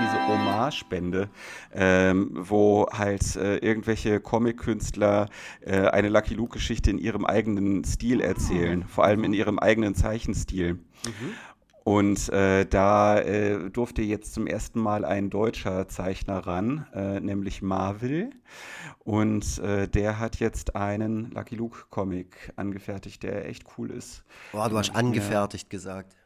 diese Hommage-Bände, ähm, wo halt äh, irgendwelche Comic-Künstler äh, eine Lucky Luke-Geschichte in ihrem eigenen Stil erzählen, vor allem in ihrem eigenen Zeichenstil. Und äh, da äh, durfte jetzt zum ersten Mal ein deutscher Zeichner ran, äh, nämlich Marvel. Und äh, der hat jetzt einen Lucky Luke Comic angefertigt, der echt cool ist. Boah, du hast angefertigt gesagt.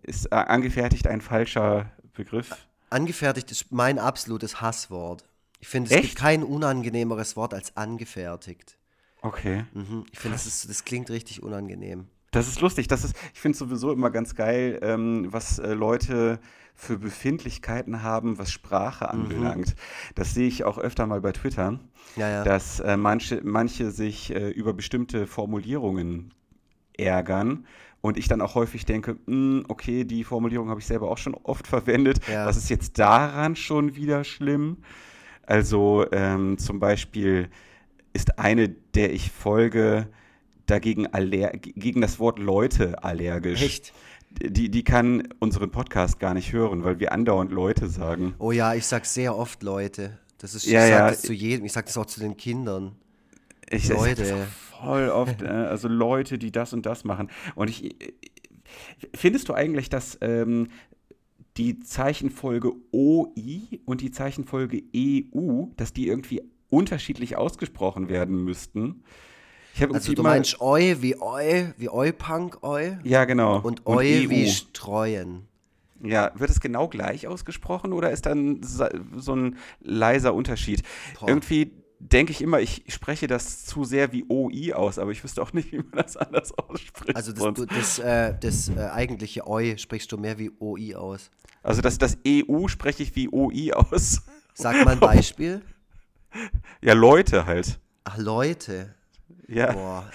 Ist äh, angefertigt ein falscher Begriff? Angefertigt ist mein absolutes Hasswort. Ich finde, es Echt? gibt kein unangenehmeres Wort als angefertigt. Okay. Mhm. Ich finde, das, ist- das klingt richtig unangenehm. Das ist lustig. Das ist, ich finde sowieso immer ganz geil, ähm, was äh, Leute für Befindlichkeiten haben, was Sprache anbelangt. Das sehe ich auch öfter mal bei Twitter, Ja, ja. dass äh, manche, manche sich äh, über bestimmte Formulierungen ärgern. Und ich dann auch häufig denke, "Hm, okay, die Formulierung habe ich selber auch schon oft verwendet. Ja. Was ist jetzt daran schon wieder schlimm? Also ähm, zum Beispiel ist eine, der ich folge, dagegen gegen das Wort Leute allergisch. Echt? Die, die kann unseren Podcast gar nicht hören, weil wir andauernd Leute sagen. Oh ja, ich sag sehr oft Leute. Das ist, Ja, ich sag ja. das zu jedem. Ich sag das auch zu den Kindern. Ich, ich Leute. auch voll oft, äh, also Leute, die das und das machen. Und ich, äh, findest du eigentlich, dass ähm, die Zeichenfolge OI und die Zeichenfolge EU, dass die irgendwie unterschiedlich ausgesprochen werden müssten? Ich habe Also du meinst Eu wie Eu, wie Eu-Punk Eu ja genau und Eu wie EU. Streuen. Ja, wird es genau gleich ausgesprochen oder ist dann so ein leiser Unterschied? Boah. Irgendwie denke ich immer, ich spreche das zu sehr wie OI aus, aber ich wüsste auch nicht, wie man das anders ausspricht. Also das, du, das, äh, das äh, eigentliche Eu sprichst du mehr wie OI aus. also das, das EU spreche ich wie OI aus. Sag mal ein Beispiel. Ja, Leute halt. Ach, Leute. Ja. Boah.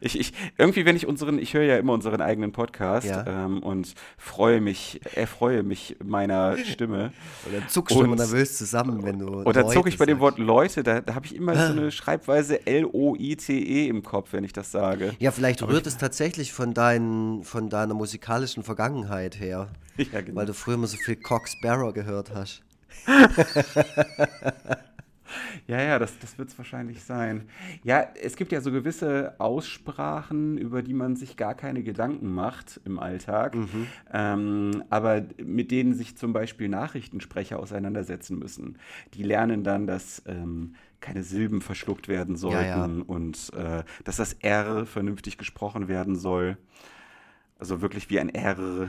Ich, ich, irgendwie, wenn ich unseren, ich höre ja immer unseren eigenen Podcast Ja. ähm, und freue mich, erfreue mich meiner Stimme. Dann zuckst du immer nervös zusammen, wenn du. Da zucke ich bei dem Wort Leute, da, da habe ich immer so eine Schreibweise L-O-I-T-E im Kopf, wenn ich das sage. Ja, vielleicht rührt es tatsächlich von, dein, von deiner musikalischen Vergangenheit her, Ja, genau. weil du früher immer so viel Cox Sparrow gehört hast. Ja, ja, das, das wird es wahrscheinlich sein. Ja, es gibt ja so gewisse Aussprachen, über die man sich gar keine Gedanken macht im Alltag, Mhm. ähm, aber mit denen sich zum Beispiel Nachrichtensprecher auseinandersetzen müssen. Die lernen dann, dass ähm, keine Silben verschluckt werden sollten ja. und äh, dass das R vernünftig gesprochen werden soll. Also wirklich wie ein R.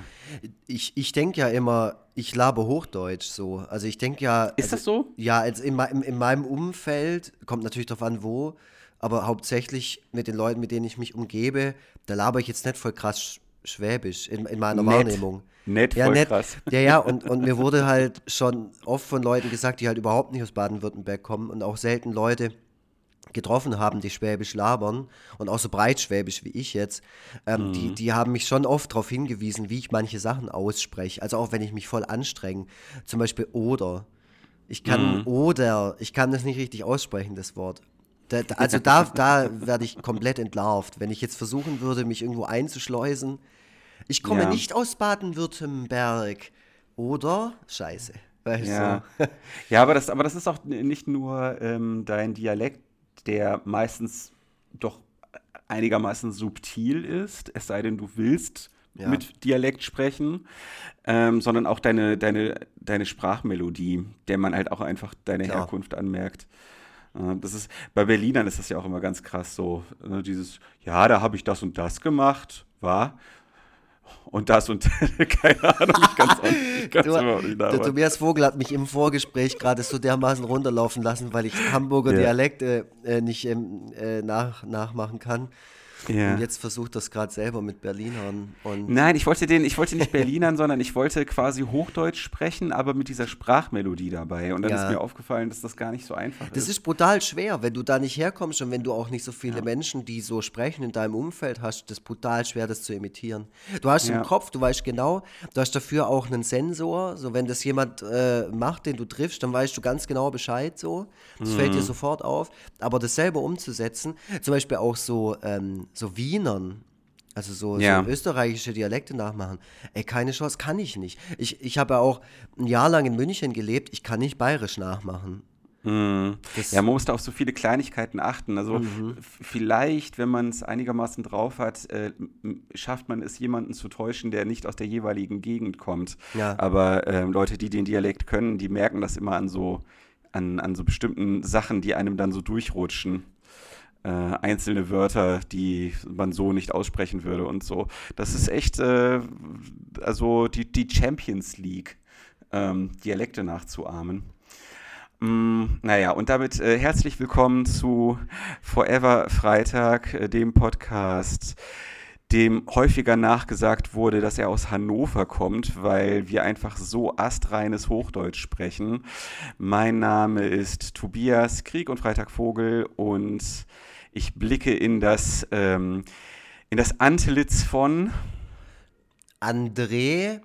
Ich, ich denke ja immer, ich labe Hochdeutsch so. Also ich denke ja. Ist also, das so? Ja, also in, in, in meinem Umfeld, kommt natürlich darauf an, wo, aber hauptsächlich mit den Leuten, mit denen ich mich umgebe, da laber ich jetzt nicht voll krass Sch- Schwäbisch in, in meiner Nett. Wahrnehmung. Nett, Ja, voll nett. krass. Ja, ja, und, und mir wurde halt schon oft von Leuten gesagt, die halt überhaupt nicht aus Baden-Württemberg kommen und auch selten Leute getroffen haben, die Schwäbisch labern und auch so breitschwäbisch wie ich jetzt, ähm, Mhm. die, die haben mich schon oft darauf hingewiesen, wie ich manche Sachen ausspreche. Also auch wenn ich mich voll anstrenge. Zum Beispiel oder. Ich kann Mhm. oder, ich kann das nicht richtig aussprechen, das Wort. Da, da, also da, da werde ich komplett entlarvt. Wenn ich jetzt versuchen würde, mich irgendwo einzuschleusen. Ich komme Ja. nicht aus Baden-Württemberg. Oder Scheiße. Weißt Ja. du? ja, aber das, aber das ist auch nicht nur ähm, dein Dialekt, der meistens doch einigermaßen subtil ist, es sei denn, du willst Ja. mit Dialekt sprechen, ähm, sondern auch deine, deine, deine Sprachmelodie, der man halt auch einfach deine Klar. Herkunft anmerkt. Äh, Das ist, bei Berlinern ist das ja auch immer ganz krass so. Ne, dieses, ja, da habe ich das und das gemacht, war. Und das und keine Ahnung, ich kann es überhaupt nicht der nachmachen. Tobias Vogel hat mich im Vorgespräch gerade so dermaßen runterlaufen lassen, weil ich Hamburger Ja. Dialekte äh, nicht ähm, äh, nach, nachmachen kann. Ja. Und jetzt versucht das gerade selber mit Berlinern. Nein, ich wollte den, ich wollte nicht Berlinern, sondern ich wollte quasi Hochdeutsch sprechen, aber mit dieser Sprachmelodie dabei. Und dann Ja. ist mir aufgefallen, dass das gar nicht so einfach Das ist. ist brutal schwer, wenn du da nicht herkommst und wenn du auch nicht so viele Menschen, die so sprechen in deinem Umfeld hast, das ist brutal schwer, das zu imitieren. Du hast Ja. im Kopf, du weißt genau, du hast dafür auch einen Sensor, so wenn das jemand äh, macht, den du triffst, dann weißt du ganz genau Bescheid so. Das fällt dir Mhm. sofort auf. Aber das selber umzusetzen, zum Beispiel auch so, ähm, so Wienern, Also so, Ja. so österreichische Dialekte nachmachen. Ey, keine Chance, kann ich nicht. Ich, ich habe ja auch ein Jahr lang in München gelebt, ich kann nicht bayerisch nachmachen. Mhm. Ja, man muss da auf so viele Kleinigkeiten achten. Also Mhm. vielleicht, wenn man es einigermaßen drauf hat, äh, schafft man es, jemanden zu täuschen, der nicht aus der jeweiligen Gegend kommt. Ja. Aber ähm, Leute, die den Dialekt können, die merken das immer an so, an, an so bestimmten Sachen, die einem dann so durchrutschen. Äh, einzelne Wörter, die man so nicht aussprechen würde und so. Das ist echt, äh, also die, die Champions League, ähm, Dialekte nachzuahmen. Mm, naja, und damit äh, herzlich willkommen zu Forever Freitag, äh, dem Podcast, dem häufiger nachgesagt wurde, dass er aus Hannover kommt, weil wir einfach so astreines Hochdeutsch sprechen. Mein Name ist Tobias Krieg und Freitag Vogel und ich blicke in das, ähm, in das Antlitz von André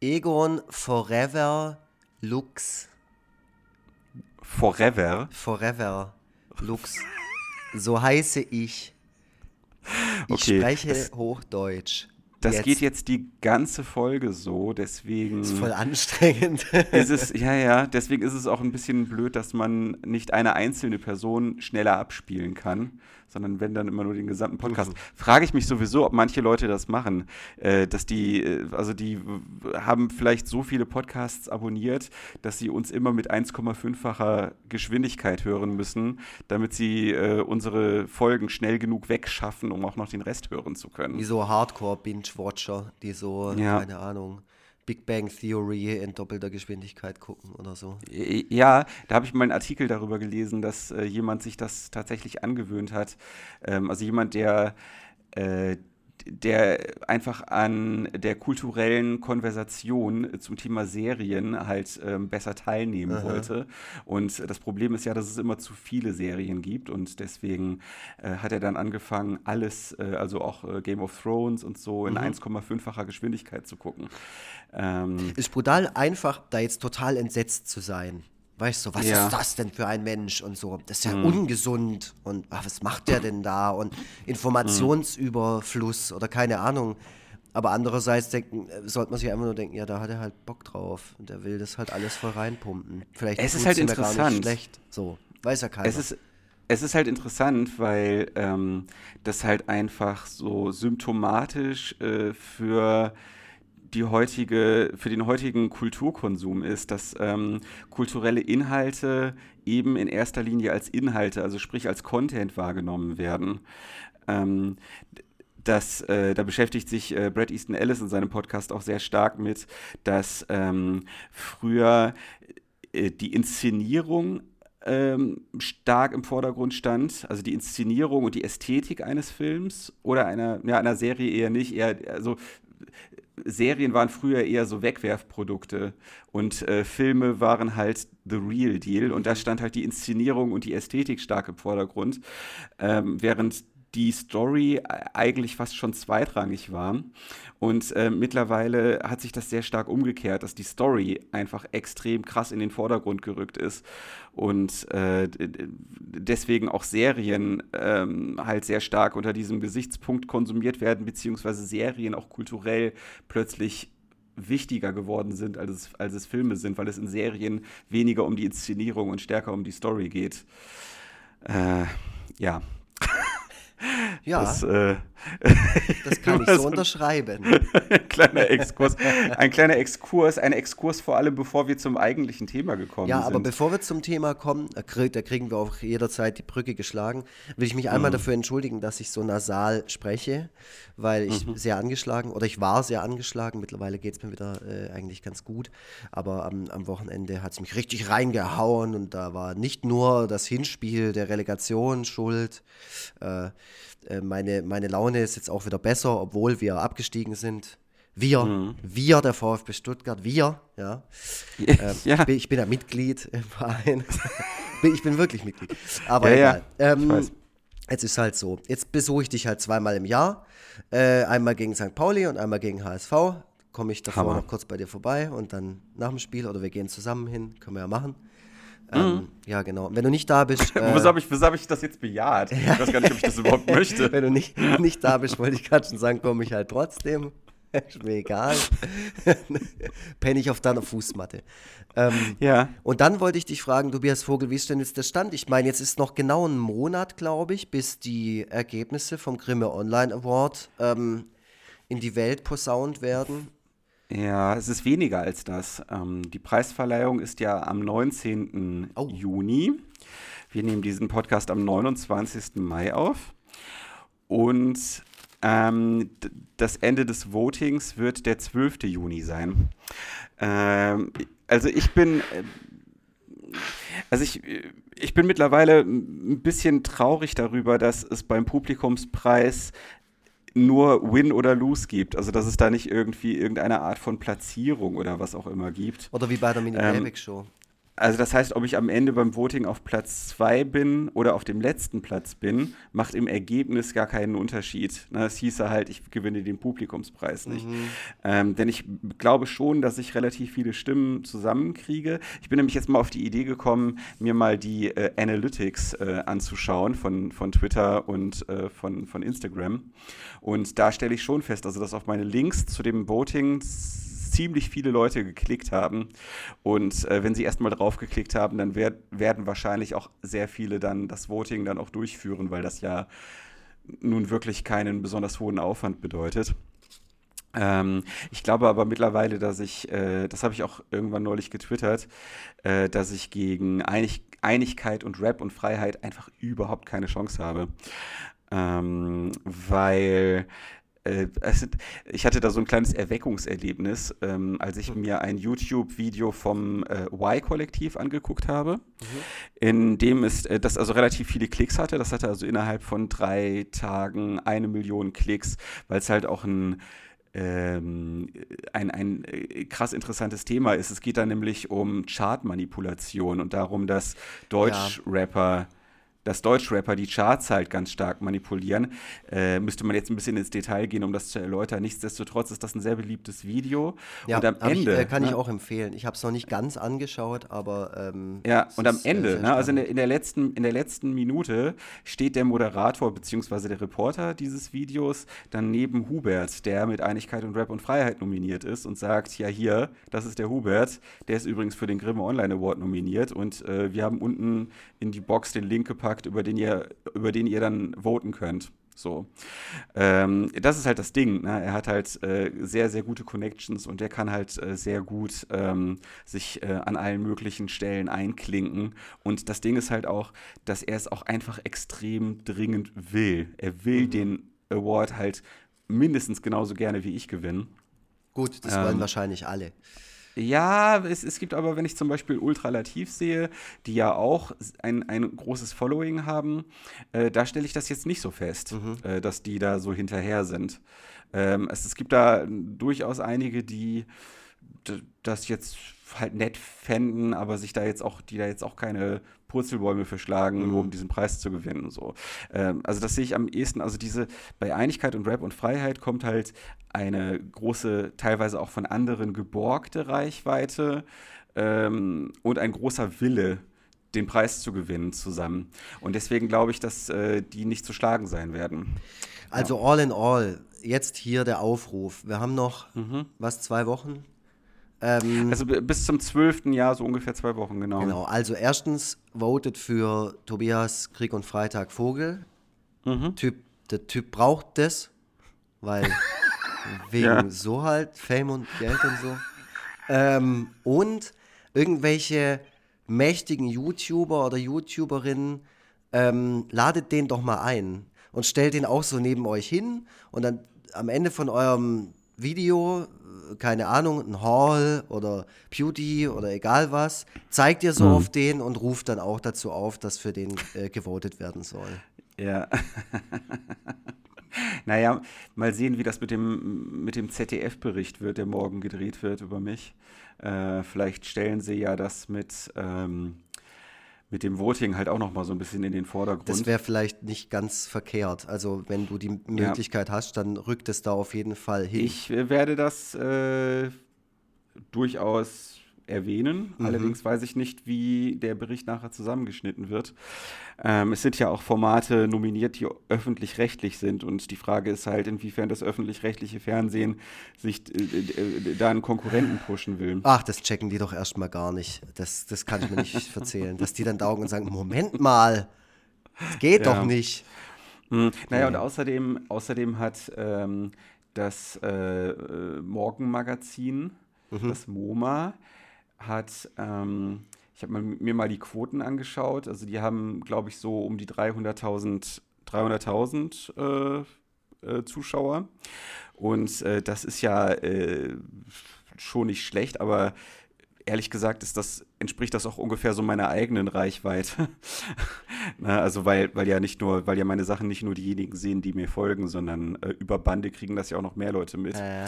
Egon Forever Lux. Forever. Forever Lux. So heiße ich. Ich Okay, spreche Hochdeutsch. Das Jetzt. geht jetzt die ganze Folge so, deswegen. Ist voll anstrengend. ist es, ja, ja, deswegen ist es auch ein bisschen blöd, dass man nicht eine einzelne Person schneller abspielen kann, sondern wenn dann immer nur den gesamten Podcast. Frage ich mich sowieso, ob manche Leute das machen, äh, dass die, äh, also die haben vielleicht so viele Podcasts abonniert, dass sie uns immer mit 1,5-facher Geschwindigkeit hören müssen, damit sie äh, unsere Folgen schnell genug wegschaffen, um auch noch den Rest hören zu können. Wie so Hardcore-Binge-Watcher, die so, Ja. keine Ahnung, Big Bang Theory in doppelter Geschwindigkeit gucken oder so. Ja, da habe ich mal einen Artikel darüber gelesen, dass äh, jemand sich das tatsächlich angewöhnt hat. Ähm, also jemand, der, äh, der einfach an der kulturellen Konversation zum Thema Serien halt ähm, besser teilnehmen wollte. Und das Problem ist ja, dass es immer zu viele Serien gibt und deswegen äh, hat er dann angefangen, alles, äh, also auch äh, Game of Thrones und so in 1,5-facher Geschwindigkeit zu gucken. Ähm, Ist brutal einfach, da jetzt total entsetzt zu sein. Weißt du, was Ja. ist das denn für ein Mensch und so? Das ist ja ungesund und ach, was macht der denn da? Und Informationsüberfluss oder keine Ahnung. Aber andererseits denken, äh, sollte man sich einfach nur denken, ja, da hat er halt Bock drauf und er will das halt alles voll reinpumpen. Vielleicht Es ist halt ja gar interessant. nicht schlecht. So, weiß ja keiner. Es ist, es ist halt interessant, weil ähm, das halt einfach so symptomatisch äh, für die heutige, für den heutigen Kulturkonsum ist, dass ähm, kulturelle Inhalte eben in erster Linie als Inhalte, also sprich als Content wahrgenommen werden. Ähm, das, äh, da beschäftigt sich äh, Brad Easton Ellis in seinem Podcast auch sehr stark mit, dass ähm, früher äh, die Inszenierung ähm, stark im Vordergrund stand, also die Inszenierung und die Ästhetik eines Films oder einer, ja, einer Serie eher nicht, eher, also Serien waren früher eher so Wegwerfprodukte und äh, Filme waren halt the real deal und da stand halt die Inszenierung und die Ästhetik stark im Vordergrund, ähm, während die Story eigentlich fast schon zweitrangig war. Und äh, mittlerweile hat sich das sehr stark umgekehrt, dass die Story einfach extrem krass in den Vordergrund gerückt ist und äh, deswegen auch Serien ähm, halt sehr stark unter diesem Gesichtspunkt konsumiert werden, beziehungsweise Serien auch kulturell plötzlich wichtiger geworden sind, als es, als es Filme sind, weil es in Serien weniger um die Inszenierung und stärker um die Story geht. Äh, ja, ja, das, das, äh, kann ich so unterschreiben. ein kleiner Exkurs, ein kleiner Exkurs, ein Exkurs vor allem, bevor wir zum eigentlichen Thema gekommen Ja, sind. aber bevor wir zum Thema kommen, da, krieg, da kriegen wir auch jederzeit die Brücke geschlagen, will ich mich einmal Mhm. dafür entschuldigen, dass ich so nasal spreche, weil ich Mhm. sehr angeschlagen oder ich war sehr angeschlagen. Mittlerweile geht es mir wieder äh, eigentlich ganz gut, aber am, am Wochenende hat es mich richtig reingehauen und da war nicht nur das Hinspiel der Relegation schuld. Äh, äh, meine, meine Laune ist jetzt auch wieder besser, obwohl wir abgestiegen sind. Wir, Mhm. wir, der VfB Stuttgart, wir, ja. Ähm, ja, ich, bin, ich bin ja Mitglied im Verein. Ich bin wirklich Mitglied. Aber Ja, ja. Ähm. Jetzt ist halt so. Jetzt besuche ich dich halt zweimal im Jahr. Äh, einmal gegen St. Pauli und einmal gegen HSV. Komme ich davor Hammer. noch kurz bei dir vorbei und dann nach dem Spiel oder wir gehen zusammen hin. Können wir ja machen. Ähm, ja, genau. Wenn du nicht da bist. Äh, wieso habe ich, wieso hab ich das jetzt bejaht? Ich weiß gar nicht, ob ich das überhaupt möchte. Wenn du nicht, nicht da bist, wollte ich gerade schon sagen, komme ich halt trotzdem. Ist mir egal. Penne ich auf deiner Fußmatte. Ähm, Ja. Und dann wollte ich dich fragen, Tobias Vogel, wie ist denn jetzt der Stand? Ich meine, jetzt ist noch genau ein Monat, glaube ich, bis die Ergebnisse vom Grimme Online Award ähm, in die Welt posaunt werden. Ja, es ist weniger als das. Ähm, die Preisverleihung ist ja am 19. Oh. Juni. Wir nehmen diesen Podcast am 29. Mai auf. Und ähm, das Ende des Votings wird der 12. Juni sein. Ähm, also ich bin, äh, also ich, ich bin mittlerweile ein bisschen traurig darüber, dass es beim Publikumspreis nur Win oder Lose gibt. Also dass es da nicht irgendwie irgendeine Art von Platzierung oder was auch immer gibt. Oder wie bei der Mini Ähm, Show. Also das heißt, ob ich am Ende beim Voting auf Platz 2 bin oder auf dem letzten Platz bin, macht im Ergebnis gar keinen Unterschied. Ne, Es hieße halt, ich gewinne den Publikumspreis nicht. Ähm, denn ich glaube schon, dass ich relativ viele Stimmen zusammenkriege. Ich bin nämlich jetzt mal auf die Idee gekommen, mir mal die äh, Analytics äh, anzuschauen von, von Twitter und äh, von, von Instagram. Und da stelle ich schon fest, also dass auf meine Links zu dem Voting ziemlich viele Leute geklickt haben. Und äh, wenn sie erstmal drauf geklickt haben, dann werd, werden wahrscheinlich auch sehr viele dann das Voting dann auch durchführen, weil das ja nun wirklich keinen besonders hohen Aufwand bedeutet. Ähm, ich glaube aber mittlerweile, dass ich, äh, das habe ich auch irgendwann neulich getwittert, äh, dass ich gegen Einig Einigkeit und Rap und Freiheit einfach überhaupt keine Chance habe. Ähm, weil äh, sind, ich hatte da so ein kleines Erweckungserlebnis, ähm, als ich mir ein YouTube-Video vom äh, Y-Kollektiv angeguckt habe, in dem es, äh, das also relativ viele Klicks hatte. Das hatte also innerhalb von drei Tagen eine Million Klicks, weil es halt auch ein ähm, ein, ein äh, krass interessantes Thema ist. Es geht da nämlich um Chartmanipulation und darum, dass Deutschrapper, dass Deutschrapper die Charts halt ganz stark manipulieren. Äh, müsste man jetzt ein bisschen ins Detail gehen, um das zu erläutern. Nichtsdestotrotz ist das ein sehr beliebtes Video. Ja, und am Ende. ich, äh, kann ich ne, auch empfehlen. Ich habe es noch nicht ganz angeschaut, aber. Ähm, Ja, und am Ende, ne, also in der, in, der letzten, in der letzten Minute steht der Moderator bzw. der Reporter dieses Videos dann neben Hubert, der mit Einigkeit und Rap und Freiheit nominiert ist und sagt, ja hier, das ist der Hubert, der ist übrigens für den Grimme Online Award nominiert und äh, wir haben unten in die Box den Link gepackt, über den ihr, über den ihr dann voten könnt. So. Ähm, das ist halt das Ding. Ne? Er hat halt äh, sehr, sehr gute Connections und der kann halt äh, sehr gut ähm, sich äh, an allen möglichen Stellen einklinken. Und das Ding ist halt auch, dass er es auch einfach extrem dringend will. Er will den Award halt mindestens genauso gerne wie ich gewinnen. Gut, das wollen ähm, wahrscheinlich alle. Ja, es, es gibt aber, wenn ich zum Beispiel Ultralativ sehe, die ja auch ein, ein großes Following haben, äh, da stelle ich das jetzt nicht so fest, äh, dass die da so hinterher sind. Ähm, es, es gibt da durchaus einige, die das jetzt halt nett fänden, aber sich da jetzt auch, die da jetzt auch keine Purzelbäume für schlagen, nur um diesen Preis zu gewinnen. So. Ähm, also das sehe ich am ehesten, also diese, bei Einigkeit und Rap und Freiheit kommt halt eine große, teilweise auch von anderen geborgte Reichweite ähm, und ein großer Wille, den Preis zu gewinnen zusammen. Und deswegen glaube ich, dass äh, die nicht zu schlagen sein werden. Also all in all, jetzt hier der Aufruf. Wir haben noch, was, zwei Wochen? Ähm, Also bis zum 12. Jahr, so ungefähr zwei Wochen, genau. genau, also erstens votet für Tobias Krieg und Freitag Vogel. Mhm. Typ, der Typ braucht das, weil wegen Ja. so halt, Fame und Geld und so. Ähm, und irgendwelche mächtigen YouTuber oder YouTuberinnen, ähm, ladet den doch mal ein und stellt den auch so neben euch hin und dann am Ende von eurem Video, keine Ahnung, ein Haul oder Beauty oder egal was, zeigt ihr so auf den und ruft dann auch dazu auf, dass für den äh, gewotet werden soll. Ja. naja, mal sehen, wie das mit dem, mit dem ZDF-Bericht wird, der morgen gedreht wird über mich. Äh, vielleicht stellen sie ja das mit, ähm, mit dem Voting halt auch noch mal so ein bisschen in den Vordergrund. Das wäre vielleicht nicht ganz verkehrt. Also wenn du die Möglichkeit hast, dann rückt es da auf jeden Fall hin. ich äh, werde das äh, durchaus erwähnen. Allerdings weiß ich nicht, wie der Bericht nachher zusammengeschnitten wird. Ähm, es sind ja auch Formate nominiert, die öffentlich-rechtlich sind. Und die Frage ist halt, inwiefern das öffentlich-rechtliche Fernsehen sich äh, äh, da einen Konkurrenten pushen will. Ach, das checken die doch erstmal gar nicht. Das, das kann ich mir nicht erzählen. Dass die dann da und sagen, Moment mal, das geht Ja. doch nicht. Hm, naja, und außerdem, außerdem hat ähm, das äh, äh, Morgenmagazin, das MoMA, hat, ähm, ich habe mir mal die Quoten angeschaut, also die haben, glaube ich, so um die 300.000 300.000 äh, äh, Zuschauer. Und äh, das ist ja äh, schon nicht schlecht, aber ehrlich gesagt ist das, entspricht das auch ungefähr so meiner eigenen Reichweite. Na, also weil, weil ja nicht nur, weil ja meine Sachen nicht nur diejenigen sehen, die mir folgen, sondern äh, über Bande kriegen das ja auch noch mehr Leute mit. Äh,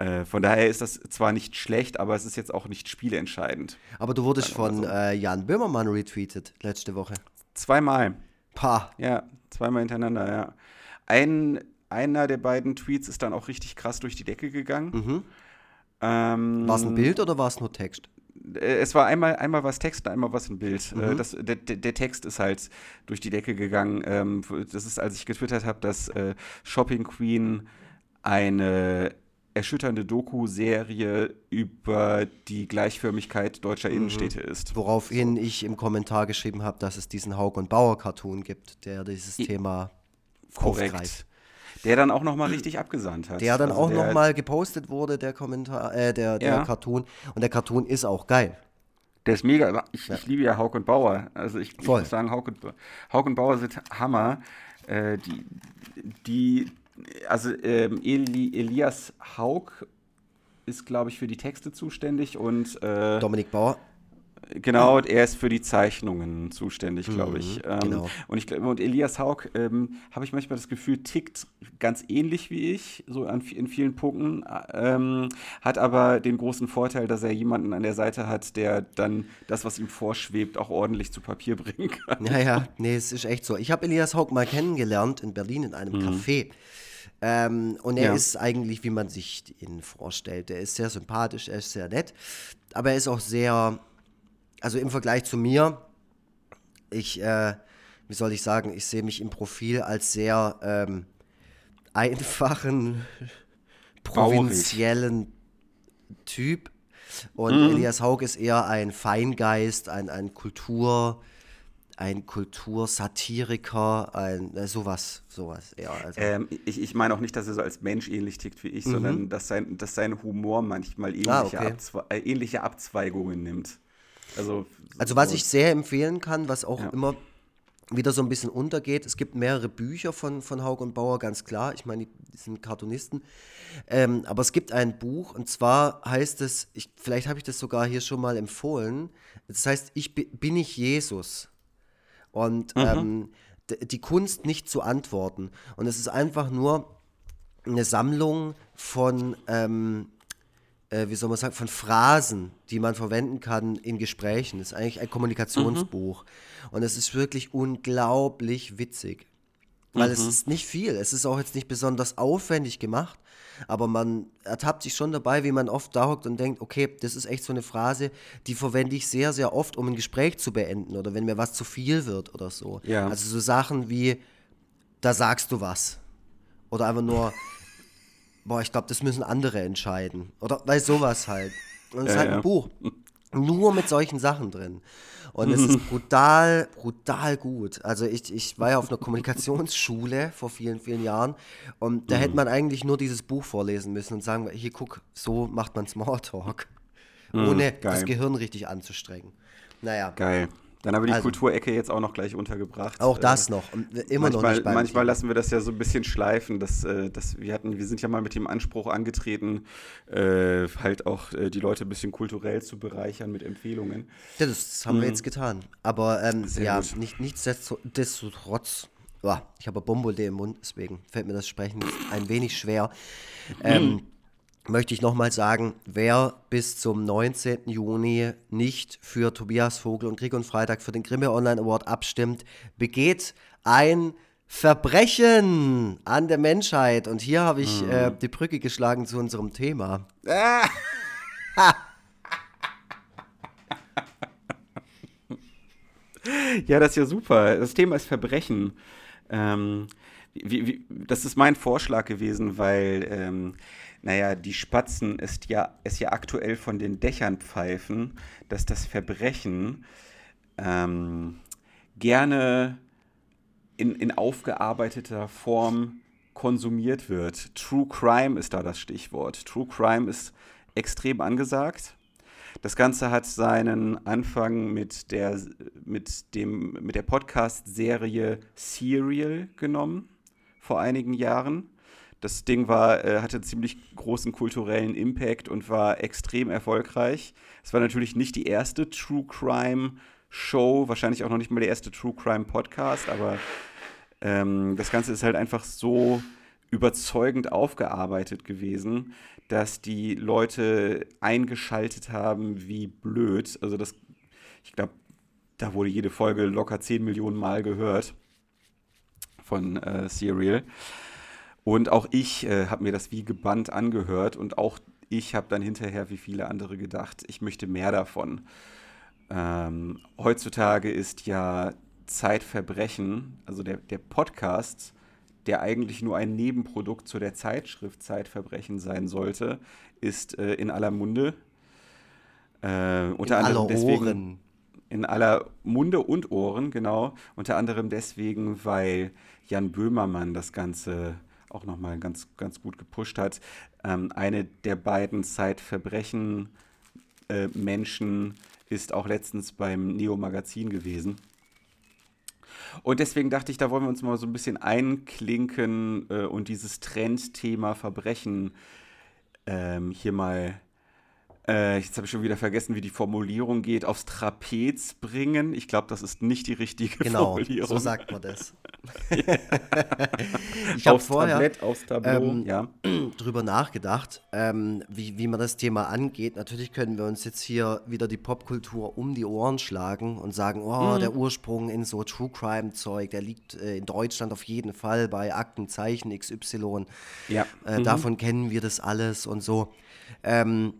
Äh, von daher ist das zwar nicht schlecht, aber es ist jetzt auch nicht spielentscheidend. aber du wurdest von so. äh, Jan Böhmermann retweetet letzte Woche. Zweimal. Pah. Ja, zweimal hintereinander, ja. Ein, einer der beiden Tweets ist dann auch richtig krass durch die Decke gegangen. Mhm. Ähm, War es ein Bild oder war es nur Text? Äh, Es war einmal, einmal was Text, einmal was ein Bild. Mhm. Äh, Das, der, der Text ist halt durch die Decke gegangen. Ähm, Das ist, als ich getwittert habe, dass Shopping Queen eine erschütternde Doku-Serie über die Gleichförmigkeit deutscher Mhm. Innenstädte ist. Woraufhin ich im Kommentar geschrieben habe, dass es diesen Haug und Bauer Cartoon gibt, der dieses I- Thema aufgreift. Korrekt. Der dann auch nochmal richtig abgesandt hat. Der dann Also auch nochmal gepostet wurde, der Kommentar, äh, der, der Ja. Cartoon. Und der Cartoon ist auch geil. Der ist mega. Ich, ich liebe ja Hauk und Bauer. Also ich, ich muss sagen, Hauk und, Hauk und Bauer sind Hammer. Äh, die, die, also ähm, Eli, Elias Hauk ist, glaube ich, für die Texte zuständig und äh, Dominik Bauer. genau, er ist für die Zeichnungen zuständig, glaube ich. Mhm, Ähm, genau. Und ich glaube, und Elias Hauk ähm, habe ich manchmal das Gefühl, tickt ganz ähnlich wie ich, so an, in vielen Punkten, ähm, hat aber den großen Vorteil, dass er jemanden an der Seite hat, der dann das, was ihm vorschwebt, auch ordentlich zu Papier bringen kann. Ja, ja, nee, es ist echt so. Ich habe Elias Haug mal kennengelernt in Berlin in einem Café. Ähm, und er Ja. ist eigentlich, wie man sich ihn vorstellt. Er ist sehr sympathisch, er ist sehr nett. Aber er ist auch sehr, also im Vergleich zu mir, ich, äh, wie soll ich sagen, ich sehe mich im Profil als sehr ähm, einfachen, provinziellen Typ. Und Elias Haug ist eher ein Feingeist, ein, ein Kultur, ein Kultursatiriker, ein äh, sowas, sowas eher. Also, Ähm, ich, ich meine auch nicht, dass er so als Mensch ähnlich tickt wie ich, sondern dass sein, dass sein Humor manchmal ähnliche, Mhm. Ah, okay. Abzwe äh, ähnliche Abzweigungen nimmt. Also, Also was so- ich sehr empfehlen kann, was auch Ja. immer wieder so ein bisschen untergeht, es gibt mehrere Bücher von, von Haug und Bauer, ganz klar. Ich meine, die, sind Cartoonisten. Ähm, aber es gibt ein Buch und zwar heißt es, ich, vielleicht habe ich das sogar hier schon mal empfohlen, das heißt, ich bi- bin ich Jesus. Und ähm, d- die Kunst nicht zu antworten. Und es ist einfach nur eine Sammlung von, ähm, äh, wie soll man sagen, von Phrasen, die man verwenden kann in Gesprächen. Das ist eigentlich ein Kommunikationsbuch. Und es ist wirklich unglaublich witzig. Weil es ist nicht viel. Es ist auch jetzt nicht besonders aufwendig gemacht. Aber man ertappt sich schon dabei, wie man oft da hockt und denkt, okay, das ist echt so eine Phrase, die verwende ich sehr, sehr oft, um ein Gespräch zu beenden oder wenn mir was zu viel wird oder so. Ja. Also so Sachen wie, da sagst du was. Oder einfach nur, boah, ich glaube, das müssen andere entscheiden. Oder weil sowas halt. Und es ist Ja, halt ja. ein Buch. Nur mit solchen Sachen drin. Und es ist brutal, brutal gut. Also ich, ich war ja auf einer Kommunikationsschule vor vielen, vielen Jahren und da Mhm. hätte man eigentlich nur dieses Buch vorlesen müssen und sagen, hier guck, so macht man Smalltalk. Ohne das Mhm, geil. Gehirn richtig anzustrengen. Naja, Geil. Dann haben wir die Also- Kulturecke jetzt auch noch gleich untergebracht. auch Äh, das noch. Und immer noch manchmal, nicht beim manchmal lassen wir das ja so ein bisschen schleifen. Dass, äh, dass wir, hatten, wir sind ja mal mit dem Anspruch angetreten, äh, halt auch äh, die Leute ein bisschen kulturell zu bereichern mit Empfehlungen. Ja, das haben wir jetzt getan. Aber ähm, Mhm. Ja, gut. nicht, nichtsdestotrotz, ja, ich habe Bombole im Mund, deswegen fällt mir das Sprechen ein wenig schwer. Ähm, möchte ich nochmal sagen, wer bis zum 19. Juni nicht für Tobias Vogel und Krieg und Freitag für den Grimme Online Award abstimmt, begeht ein Verbrechen an der Menschheit. Und hier habe ich äh, mhm. äh, die Brücke geschlagen zu unserem Thema. ja, das ist ja super. Das Thema ist Verbrechen. Ähm, wie, wie, das ist mein Vorschlag gewesen, weil ähm, naja, die Spatzen ist ja, es ja aktuell von den Dächern pfeifen, dass das Verbrechen ähm, gerne in, in aufgearbeiteter Form konsumiert wird. True Crime ist da das Stichwort. True Crime ist extrem angesagt. Das Ganze hat seinen Anfang mit der, mit mit der Podcast-Serie Serial genommen, vor einigen Jahren. Das Ding war, äh, hatte ziemlich großen kulturellen Impact und war extrem erfolgreich. Es war natürlich nicht die erste True Crime Show, wahrscheinlich auch noch nicht mal der erste True Crime Podcast, aber ähm, das Ganze ist halt einfach so überzeugend aufgearbeitet gewesen, dass die Leute eingeschaltet haben wie blöd. Also das, ich glaube, da wurde jede Folge locker 10 Millionen Mal gehört von äh, Serial. Und auch ich äh, habe mir das wie gebannt angehört und auch ich habe dann hinterher wie viele andere gedacht, ich möchte mehr davon. Ähm, heutzutage ist ja Zeitverbrechen, also der, der Podcast, der eigentlich nur ein Nebenprodukt zu der Zeitschrift Zeitverbrechen sein sollte, ist äh, in aller Munde. Äh, unter in anderem deswegen, Ohren. In aller Munde und Ohren, genau. Unter anderem deswegen, weil Jan Böhmermann das Ganze auch nochmal ganz, ganz gut gepusht hat. Ähm, eine der beiden Zeitverbrechen-Menschen äh, ist auch letztens beim Neo-Magazin gewesen und deswegen dachte ich, da wollen wir uns mal so ein bisschen einklinken äh, und dieses Trendthema Verbrechen ähm, hier mal äh, jetzt habe ich schon wieder vergessen, wie die Formulierung geht, aufs Trapez bringen. Ich glaube, das ist nicht die richtige genau, Formulierung. Genau, so sagt man das. ich habe vorher Tablett, aufs Tableau, ähm, ja. drüber nachgedacht, ähm, wie, wie man das Thema angeht. Natürlich können wir uns jetzt hier wieder die Popkultur um die Ohren schlagen und sagen, oh, mhm. der Ursprung in so True Crime Zeug, der liegt äh, in Deutschland auf jeden Fall bei Aktenzeichen XY. Ja. Äh, mhm. Davon kennen wir das alles und so. Ähm,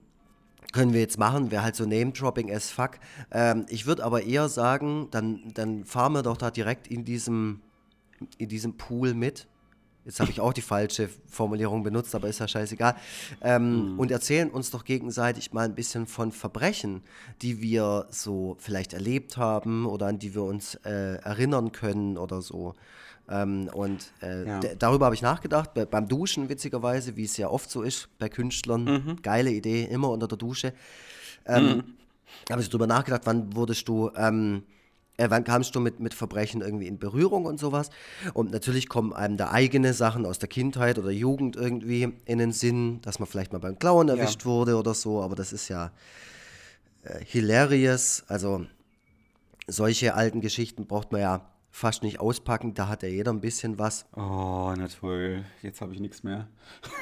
können wir jetzt machen, wäre halt so Name-Dropping as fuck. Ähm, ich würde aber eher sagen, dann, dann fahren wir doch da direkt in diesem, in diesem Pool mit. Jetzt habe ich auch die falsche Formulierung benutzt, aber ist ja scheißegal. Ähm, mhm. Und erzählen uns doch gegenseitig mal ein bisschen von Verbrechen, die wir so vielleicht erlebt haben oder an die wir uns äh, erinnern können oder so. Ähm, und äh, ja. darüber habe ich nachgedacht, bei, beim Duschen witzigerweise, wie es ja oft so ist bei Künstlern. Mhm. Geile Idee, immer unter der Dusche. Ähm, mhm. Habe ich darüber nachgedacht, wann wurdest du, ähm, äh, wann kamst du mit, mit Verbrechen irgendwie in Berührung und sowas? Und natürlich kommen einem da eigene Sachen aus der Kindheit oder Jugend irgendwie in den Sinn, dass man vielleicht mal beim Klauen erwischt ja. wurde oder so, aber das ist ja äh, hilarious. Also solche alten Geschichten braucht man ja fast nicht auspacken, da hat ja jeder ein bisschen was. Oh, na toll, jetzt habe ich nichts mehr.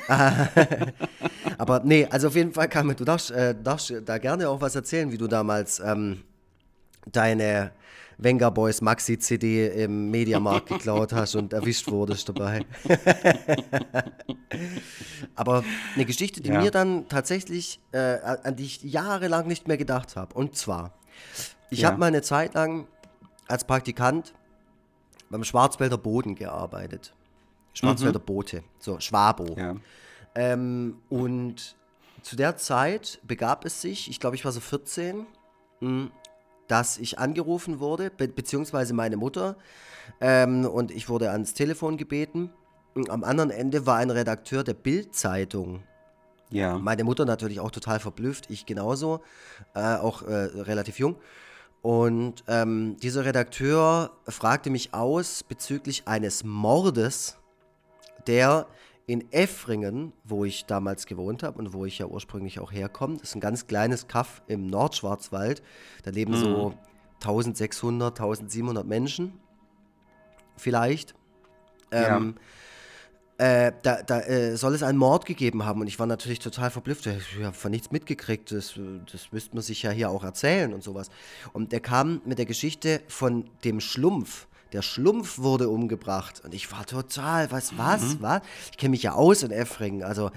Aber nee, also auf jeden Fall, Carmen, du darfst, äh, darfst da gerne auch was erzählen, wie du damals ähm, deine Venga Boys Maxi CD im Mediamarkt geklaut hast und erwischt wurdest dabei. Aber eine Geschichte, die ja. mir dann tatsächlich, äh, an die ich jahrelang nicht mehr gedacht habe. Und zwar, ich ja. habe mal eine Zeit lang als Praktikant beim Schwarzwälder Boden gearbeitet. Schwarzwälder mhm. Boote, so Schwabo. Ja. Ähm, und zu der Zeit begab es sich, ich glaube, ich war so 14, hm, dass ich angerufen wurde, be beziehungsweise meine Mutter, ähm, und ich wurde ans Telefon gebeten. Am anderen Ende war ein Redakteur der Bild-Zeitung. Ja. Meine Mutter natürlich auch total verblüfft, ich genauso, äh, auch äh, relativ jung. Und ähm, dieser Redakteur fragte mich aus bezüglich eines Mordes, der in Effringen, wo ich damals gewohnt habe und wo ich ja ursprünglich auch herkomme, das ist ein ganz kleines Kaff im Nordschwarzwald, da leben mhm. so 1600, 1700 Menschen vielleicht. Ähm, ja äh, da, da äh, soll es einen Mord gegeben haben und ich war natürlich total verblüfft. Ich habe von nichts mitgekriegt, das, das müsste man sich ja hier auch erzählen und sowas. Und der kam mit der Geschichte von dem Schlumpf. Der Schlumpf wurde umgebracht und ich war total, was, was, mhm. was? Ich kenne mich ja aus in Effringen, also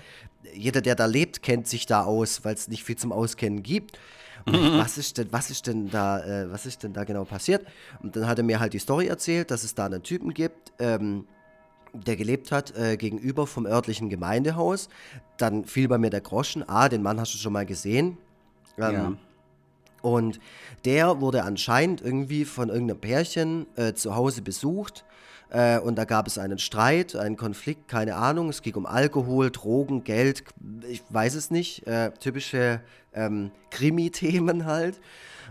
jeder, der da lebt, kennt sich da aus, weil es nicht viel zum Auskennen gibt. Und ich, was ist denn, was ist denn da, äh, was ist denn da genau passiert? Und dann hat er mir halt die Story erzählt, dass es da einen Typen gibt, ähm, der gelebt hat äh, gegenüber vom örtlichen Gemeindehaus. Dann fiel bei mir der Groschen, ah, den Mann hast du schon mal gesehen. Ähm, Ja. Und der wurde anscheinend irgendwie von irgendeinem Pärchen äh, zu Hause besucht. Äh, und da gab es einen Streit, einen Konflikt, keine Ahnung. Es ging um Alkohol, Drogen, Geld, ich weiß es nicht. Äh, typische ähm, Krimi-Themen halt.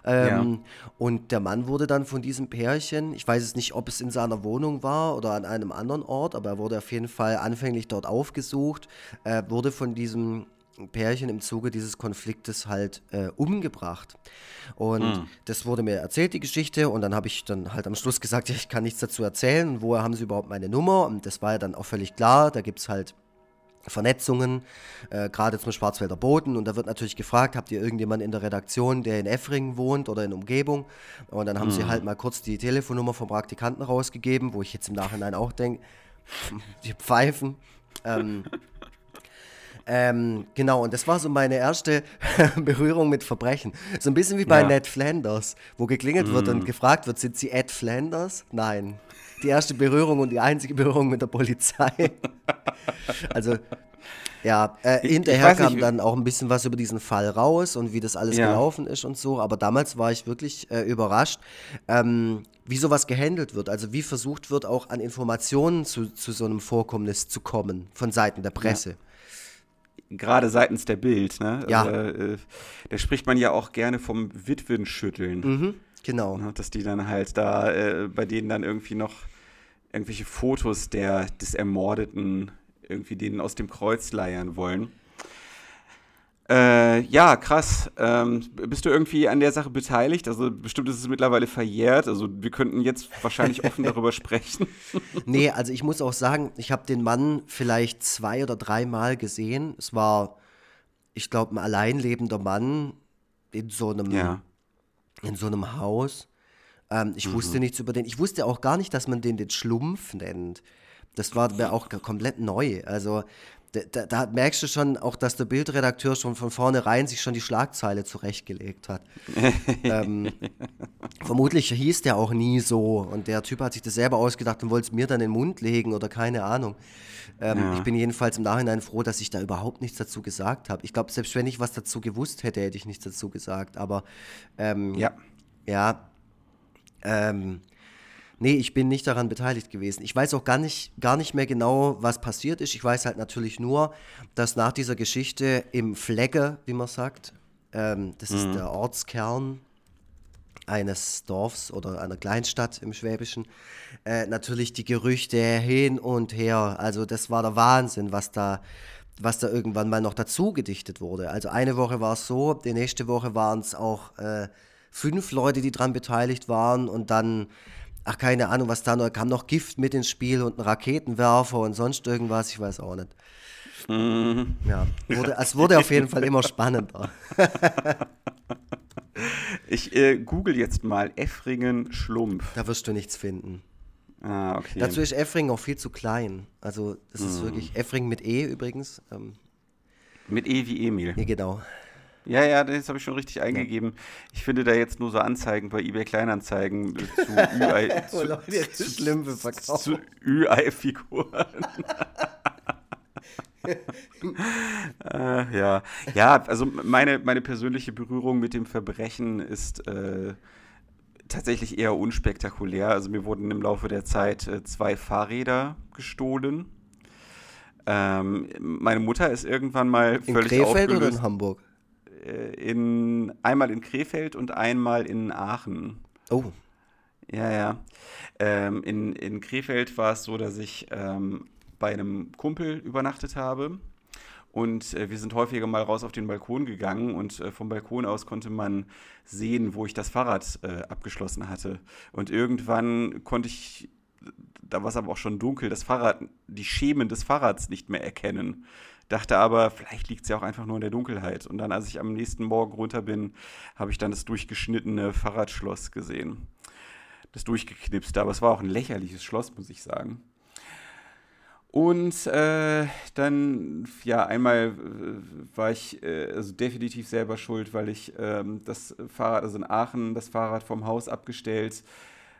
Ähm, Und der Mann wurde dann von diesem Pärchen, ich weiß es nicht, ob es in seiner Wohnung war oder an einem anderen Ort, aber er wurde auf jeden Fall anfänglich dort aufgesucht, äh, wurde von diesem Pärchen im Zuge dieses Konfliktes halt äh, umgebracht. Und das wurde mir erzählt, die Geschichte, und dann habe ich dann halt am Schluss gesagt, ja, ich kann nichts dazu erzählen, woher haben sie überhaupt meine Nummer? Und das war ja dann auch völlig klar, da gibt es halt Vernetzungen, äh, gerade zum Schwarzwälder Boden. Und da wird natürlich gefragt, habt ihr irgendjemanden in der Redaktion, der in Effringen wohnt oder in Umgebung? Und dann haben sie halt mal kurz die Telefonnummer vom Praktikanten rausgegeben, wo ich jetzt im Nachhinein auch denke, die Pfeifen. Ähm, ähm, genau, und das war so meine erste Berührung mit Verbrechen. So ein bisschen wie bei Ja. Ned Flanders, wo geklingelt wird und gefragt wird, sind Sie Ed Flanders? Nein. Die erste Berührung und die einzige Berührung mit der Polizei. also, ja, äh, Ich- ich hinterher weiß kam nicht, dann auch ein bisschen was über diesen Fall raus und wie das alles Ja. gelaufen ist und so. Aber damals war ich wirklich äh, überrascht, ähm, wie sowas gehandelt wird. Also wie versucht wird, auch an Informationen zu, zu so einem Vorkommnis zu kommen von Seiten der Presse. Gerade seitens der Bild, ne? Ja. Also, äh, da spricht man ja auch gerne vom Witwenschütteln. Mhm, genau. Ne, dass die dann halt da, äh, bei denen dann irgendwie noch irgendwelche Fotos der, des Ermordeten irgendwie denen aus dem Kreuz leiern wollen. Äh, ja, krass. Ähm, bist du irgendwie an der Sache beteiligt? Also bestimmt ist es mittlerweile verjährt. Also wir könnten jetzt wahrscheinlich offen darüber sprechen. Nee, also ich muss auch sagen, ich habe den Mann vielleicht zwei oder dreimal gesehen. Es war, ich glaube, ein alleinlebender Mann in so einem, Ja. in so einem Haus. Ähm, ich wusste nichts über den. Ich wusste auch gar nicht, dass man den den Schlumpf nennt. Das war mir auch komplett neu. Also da, da, merkst du schon auch, dass der Bildredakteur schon von vornherein sich schon die Schlagzeile zurechtgelegt hat. ähm, vermutlich hieß der auch nie so und der Typ hat sich das selber ausgedacht und wollte es mir dann in den Mund legen oder keine Ahnung. Ähm, Ja. Ich bin jedenfalls im Nachhinein froh, dass ich da überhaupt nichts dazu gesagt habe. Ich glaube, selbst wenn ich was dazu gewusst hätte, hätte ich nichts dazu gesagt. Aber ähm, Ja. ja, ähm, nee, ich bin nicht daran beteiligt gewesen. Ich weiß auch gar nicht, gar nicht mehr genau, was passiert ist. Ich weiß halt natürlich nur, dass nach dieser Geschichte im Flegge, wie man sagt, ähm, das ist der Ortskern eines Dorfs oder einer Kleinstadt im Schwäbischen, äh, natürlich die Gerüchte hin und her. Also das war der Wahnsinn, was da, was da irgendwann mal noch dazu gedichtet wurde. Also eine Woche war es so, die nächste Woche waren es auch äh, fünf Leute, die dran beteiligt waren und dann, ach keine Ahnung, was da noch, kam noch Gift mit ins Spiel und ein Raketenwerfer und sonst irgendwas, ich weiß auch nicht. Ja, wurde, es wurde auf jeden Fall immer spannender. Ich äh, google jetzt mal Effringen Schlumpf. Da wirst du nichts finden. Ah, okay. Dazu ist Effring auch viel zu klein. Also, das ist wirklich Effring mit E übrigens. Ähm, Mit E wie Emil. nee, genau. Ja, ja, das habe ich schon richtig eingegeben. Ich finde da jetzt nur so Anzeigen bei eBay Kleinanzeigen äh, zu Leute Ü-Ei-Figuren. äh, ja. ja, also meine, meine persönliche Berührung mit dem Verbrechen ist äh, tatsächlich eher unspektakulär. Also mir wurden im Laufe der Zeit äh, zwei Fahrräder gestohlen. Ähm, meine Mutter ist irgendwann mal In völlig Krefeld oder aufgelöst in Hamburg? Äh, in, einmal in Krefeld und einmal in Aachen. Oh, Ja, ja. Ähm, in, in Krefeld war es so, dass ich ähm, bei einem Kumpel übernachtet habe. Und äh, wir sind häufiger mal raus auf den Balkon gegangen und äh, vom Balkon aus konnte man sehen, wo ich das Fahrrad äh, abgeschlossen hatte. Und irgendwann konnte ich, da war es aber auch schon dunkel, das Fahrrad, die Schemen des Fahrrads nicht mehr erkennen. Dachte aber, vielleicht liegt es ja auch einfach nur in der Dunkelheit. Und dann, als ich am nächsten Morgen runter bin, habe ich dann das durchgeschnittene Fahrradschloss gesehen das durchgeknipst, aber es war auch ein lächerliches Schloss, muss ich sagen. Und äh, dann, ja, einmal äh, war ich äh, also definitiv selber schuld, weil ich ähm, das Fahrrad, also in Aachen, das Fahrrad vom Haus abgestellt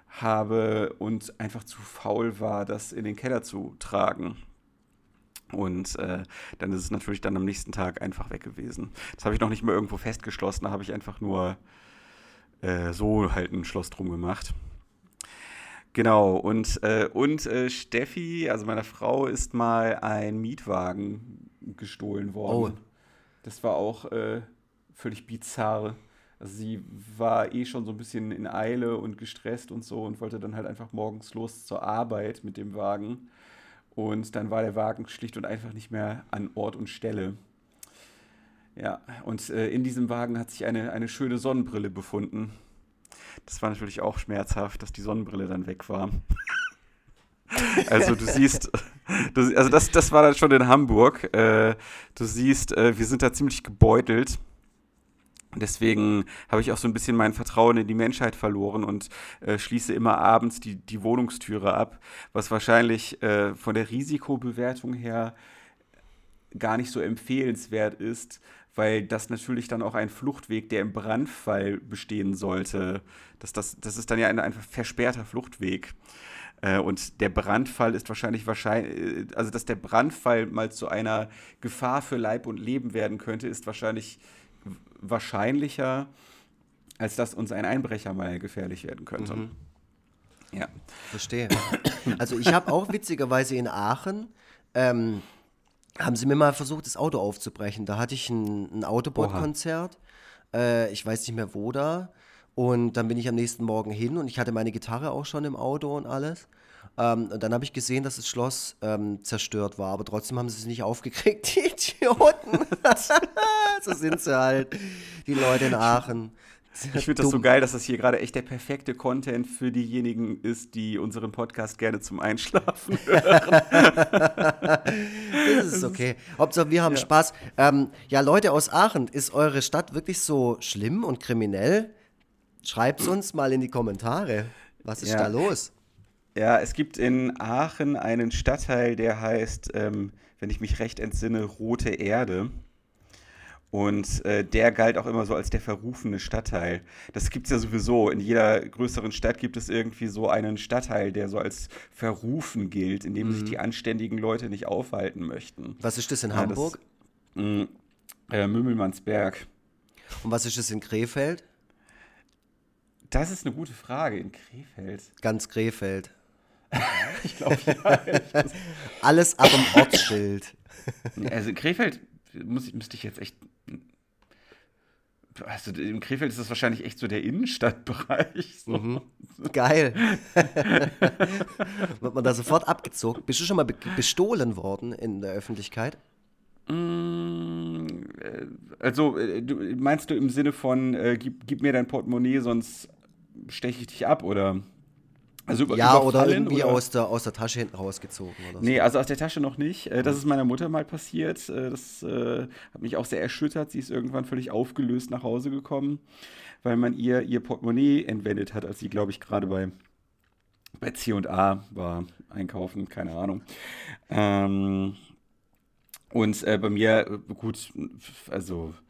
habe und einfach zu faul war, das in den Keller zu tragen. Und äh, dann ist es natürlich dann am nächsten Tag einfach weg gewesen. Das habe ich noch nicht mal irgendwo festgeschlossen, da habe ich einfach nur äh, so halt ein Schloss drum gemacht. Genau, und, äh, und äh, Steffi, also meine Frau, ist mal ein Mietwagen gestohlen worden. Oh. Das war auch äh, völlig bizarr. Also sie war eh schon so ein bisschen in Eile und gestresst und so und wollte dann halt einfach morgens los zur Arbeit mit dem Wagen. Und dann war der Wagen schlicht und einfach nicht mehr an Ort und Stelle. Ja, und äh, in diesem Wagen hat sich eine, eine schöne Sonnenbrille befunden. Das war natürlich auch schmerzhaft, dass die Sonnenbrille dann weg war. also du siehst, du, also das, das war dann schon in Hamburg. Äh, du siehst, äh, wir sind da ziemlich gebeutelt. Deswegen habe ich auch so ein bisschen mein Vertrauen in die Menschheit verloren und äh, schließe immer abends die, die Wohnungstüre ab, was wahrscheinlich äh, von der Risikobewertung her gar nicht so empfehlenswert ist, weil das natürlich dann auch ein Fluchtweg, der im Brandfall bestehen sollte. Das, das, das ist dann ja ein, ein versperrter Fluchtweg. Äh, und der Brandfall ist wahrscheinlich wahrscheinlich, äh, also dass der Brandfall mal zu einer Gefahr für Leib und Leben werden könnte, ist wahrscheinlich wahrscheinlicher, als dass uns ein Einbrecher mal gefährlich werden könnte. Mhm. Ja. Verstehe. Also ich habe auch witzigerweise in Aachen ähm, haben sie mir mal versucht, das Auto aufzubrechen. Da hatte ich ein, ein Autobot-Konzert. Äh, ich weiß nicht mehr wo da. Und dann bin ich am nächsten Morgen hin und ich hatte meine Gitarre auch schon im Auto und alles. Ähm, und dann habe ich gesehen, dass das Schloss ähm, zerstört war, aber trotzdem haben sie es nicht aufgekriegt, die Idioten. so sind sie halt, die Leute in Aachen. Ich finde das so geil, dass das hier gerade echt der perfekte Content für diejenigen ist, die unseren Podcast gerne zum Einschlafen hören. das ist okay. Hauptsache, wir haben ja. Spaß. Ähm, ja, Leute aus Aachen, ist eure Stadt wirklich so schlimm und kriminell? Schreibt es uns mal in die Kommentare. Was ist ja. da los? Ja, es gibt in Aachen einen Stadtteil, der heißt, ähm, wenn ich mich recht entsinne, Rote Erde. Und äh, der galt auch immer so als der verrufene Stadtteil. Das gibt es ja sowieso. In jeder größeren Stadt gibt es irgendwie so einen Stadtteil, der so als verrufen gilt, in dem mhm. sich die anständigen Leute nicht aufhalten möchten. Was ist das in ja, Hamburg? Das, mh, äh, Mümmelmannsberg. Und was ist das in Krefeld? Das ist eine gute Frage. In Krefeld. Ganz Krefeld. ich glaube, ja. Alles ab dem Ortsschild. Also Krefeld muss, müsste ich jetzt echt also im Krefeld ist das wahrscheinlich echt so der Innenstadtbereich. So. Mhm. Geil. Wird man da sofort abgezogen? Bist du schon mal be bestohlen worden in der Öffentlichkeit? Mm, äh, also, äh, meinst du im Sinne von, äh, gib, gib, mir dein Portemonnaie, sonst steche ich dich ab, oder? Also über, ja, oder irgendwie oder? Aus, der, aus der Tasche hinten rausgezogen oder so. Nee, also aus der Tasche noch nicht. Äh, das ist meiner Mutter mal passiert. Äh, das äh, hat mich auch sehr erschüttert. Sie ist irgendwann völlig aufgelöst nach Hause gekommen, weil man ihr ihr Portemonnaie entwendet hat, als sie, glaube ich, gerade bei, bei C&A war einkaufen, keine Ahnung. Ähm, und äh, bei mir, gut, also äh,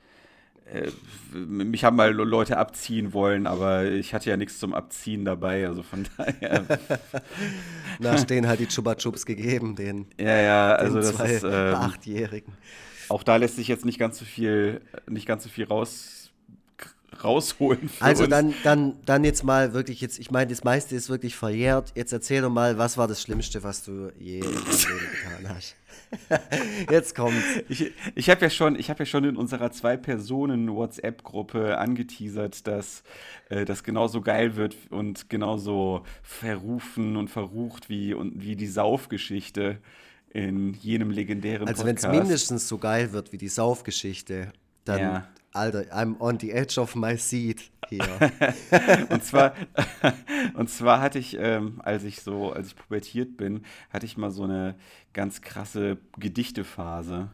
mich haben mal Leute abziehen wollen, aber ich hatte ja nichts zum Abziehen dabei, also von daher. Na, stehen halt die Chuba Chups gegeben, den, ja, ja, also das zwei ist, ähm, Achtjährigen. Auch da lässt sich jetzt nicht ganz so viel, nicht ganz so viel raus rausholen. also uns. dann, dann, dann jetzt mal wirklich jetzt, ich meine, das meiste ist wirklich verjährt. Jetzt erzähl doch mal, was war das Schlimmste, was du je in deinem Leben getan hast? Jetzt kommt's. Ich, ich habe ja, schon, hab ja schon in unserer Zwei-Personen-WhatsApp-Gruppe angeteasert, dass äh, das genauso geil wird und genauso verrufen und verrucht wie, und, wie die Saufgeschichte in jenem legendären also Podcast. Also wenn es mindestens so geil wird wie die Saufgeschichte, dann, ja. Alter, I'm on the edge of my seat hier. und zwar, und zwar hatte ich, ähm, als ich so, als ich pubertiert bin, hatte ich mal so eine ganz krasse Gedichtephase.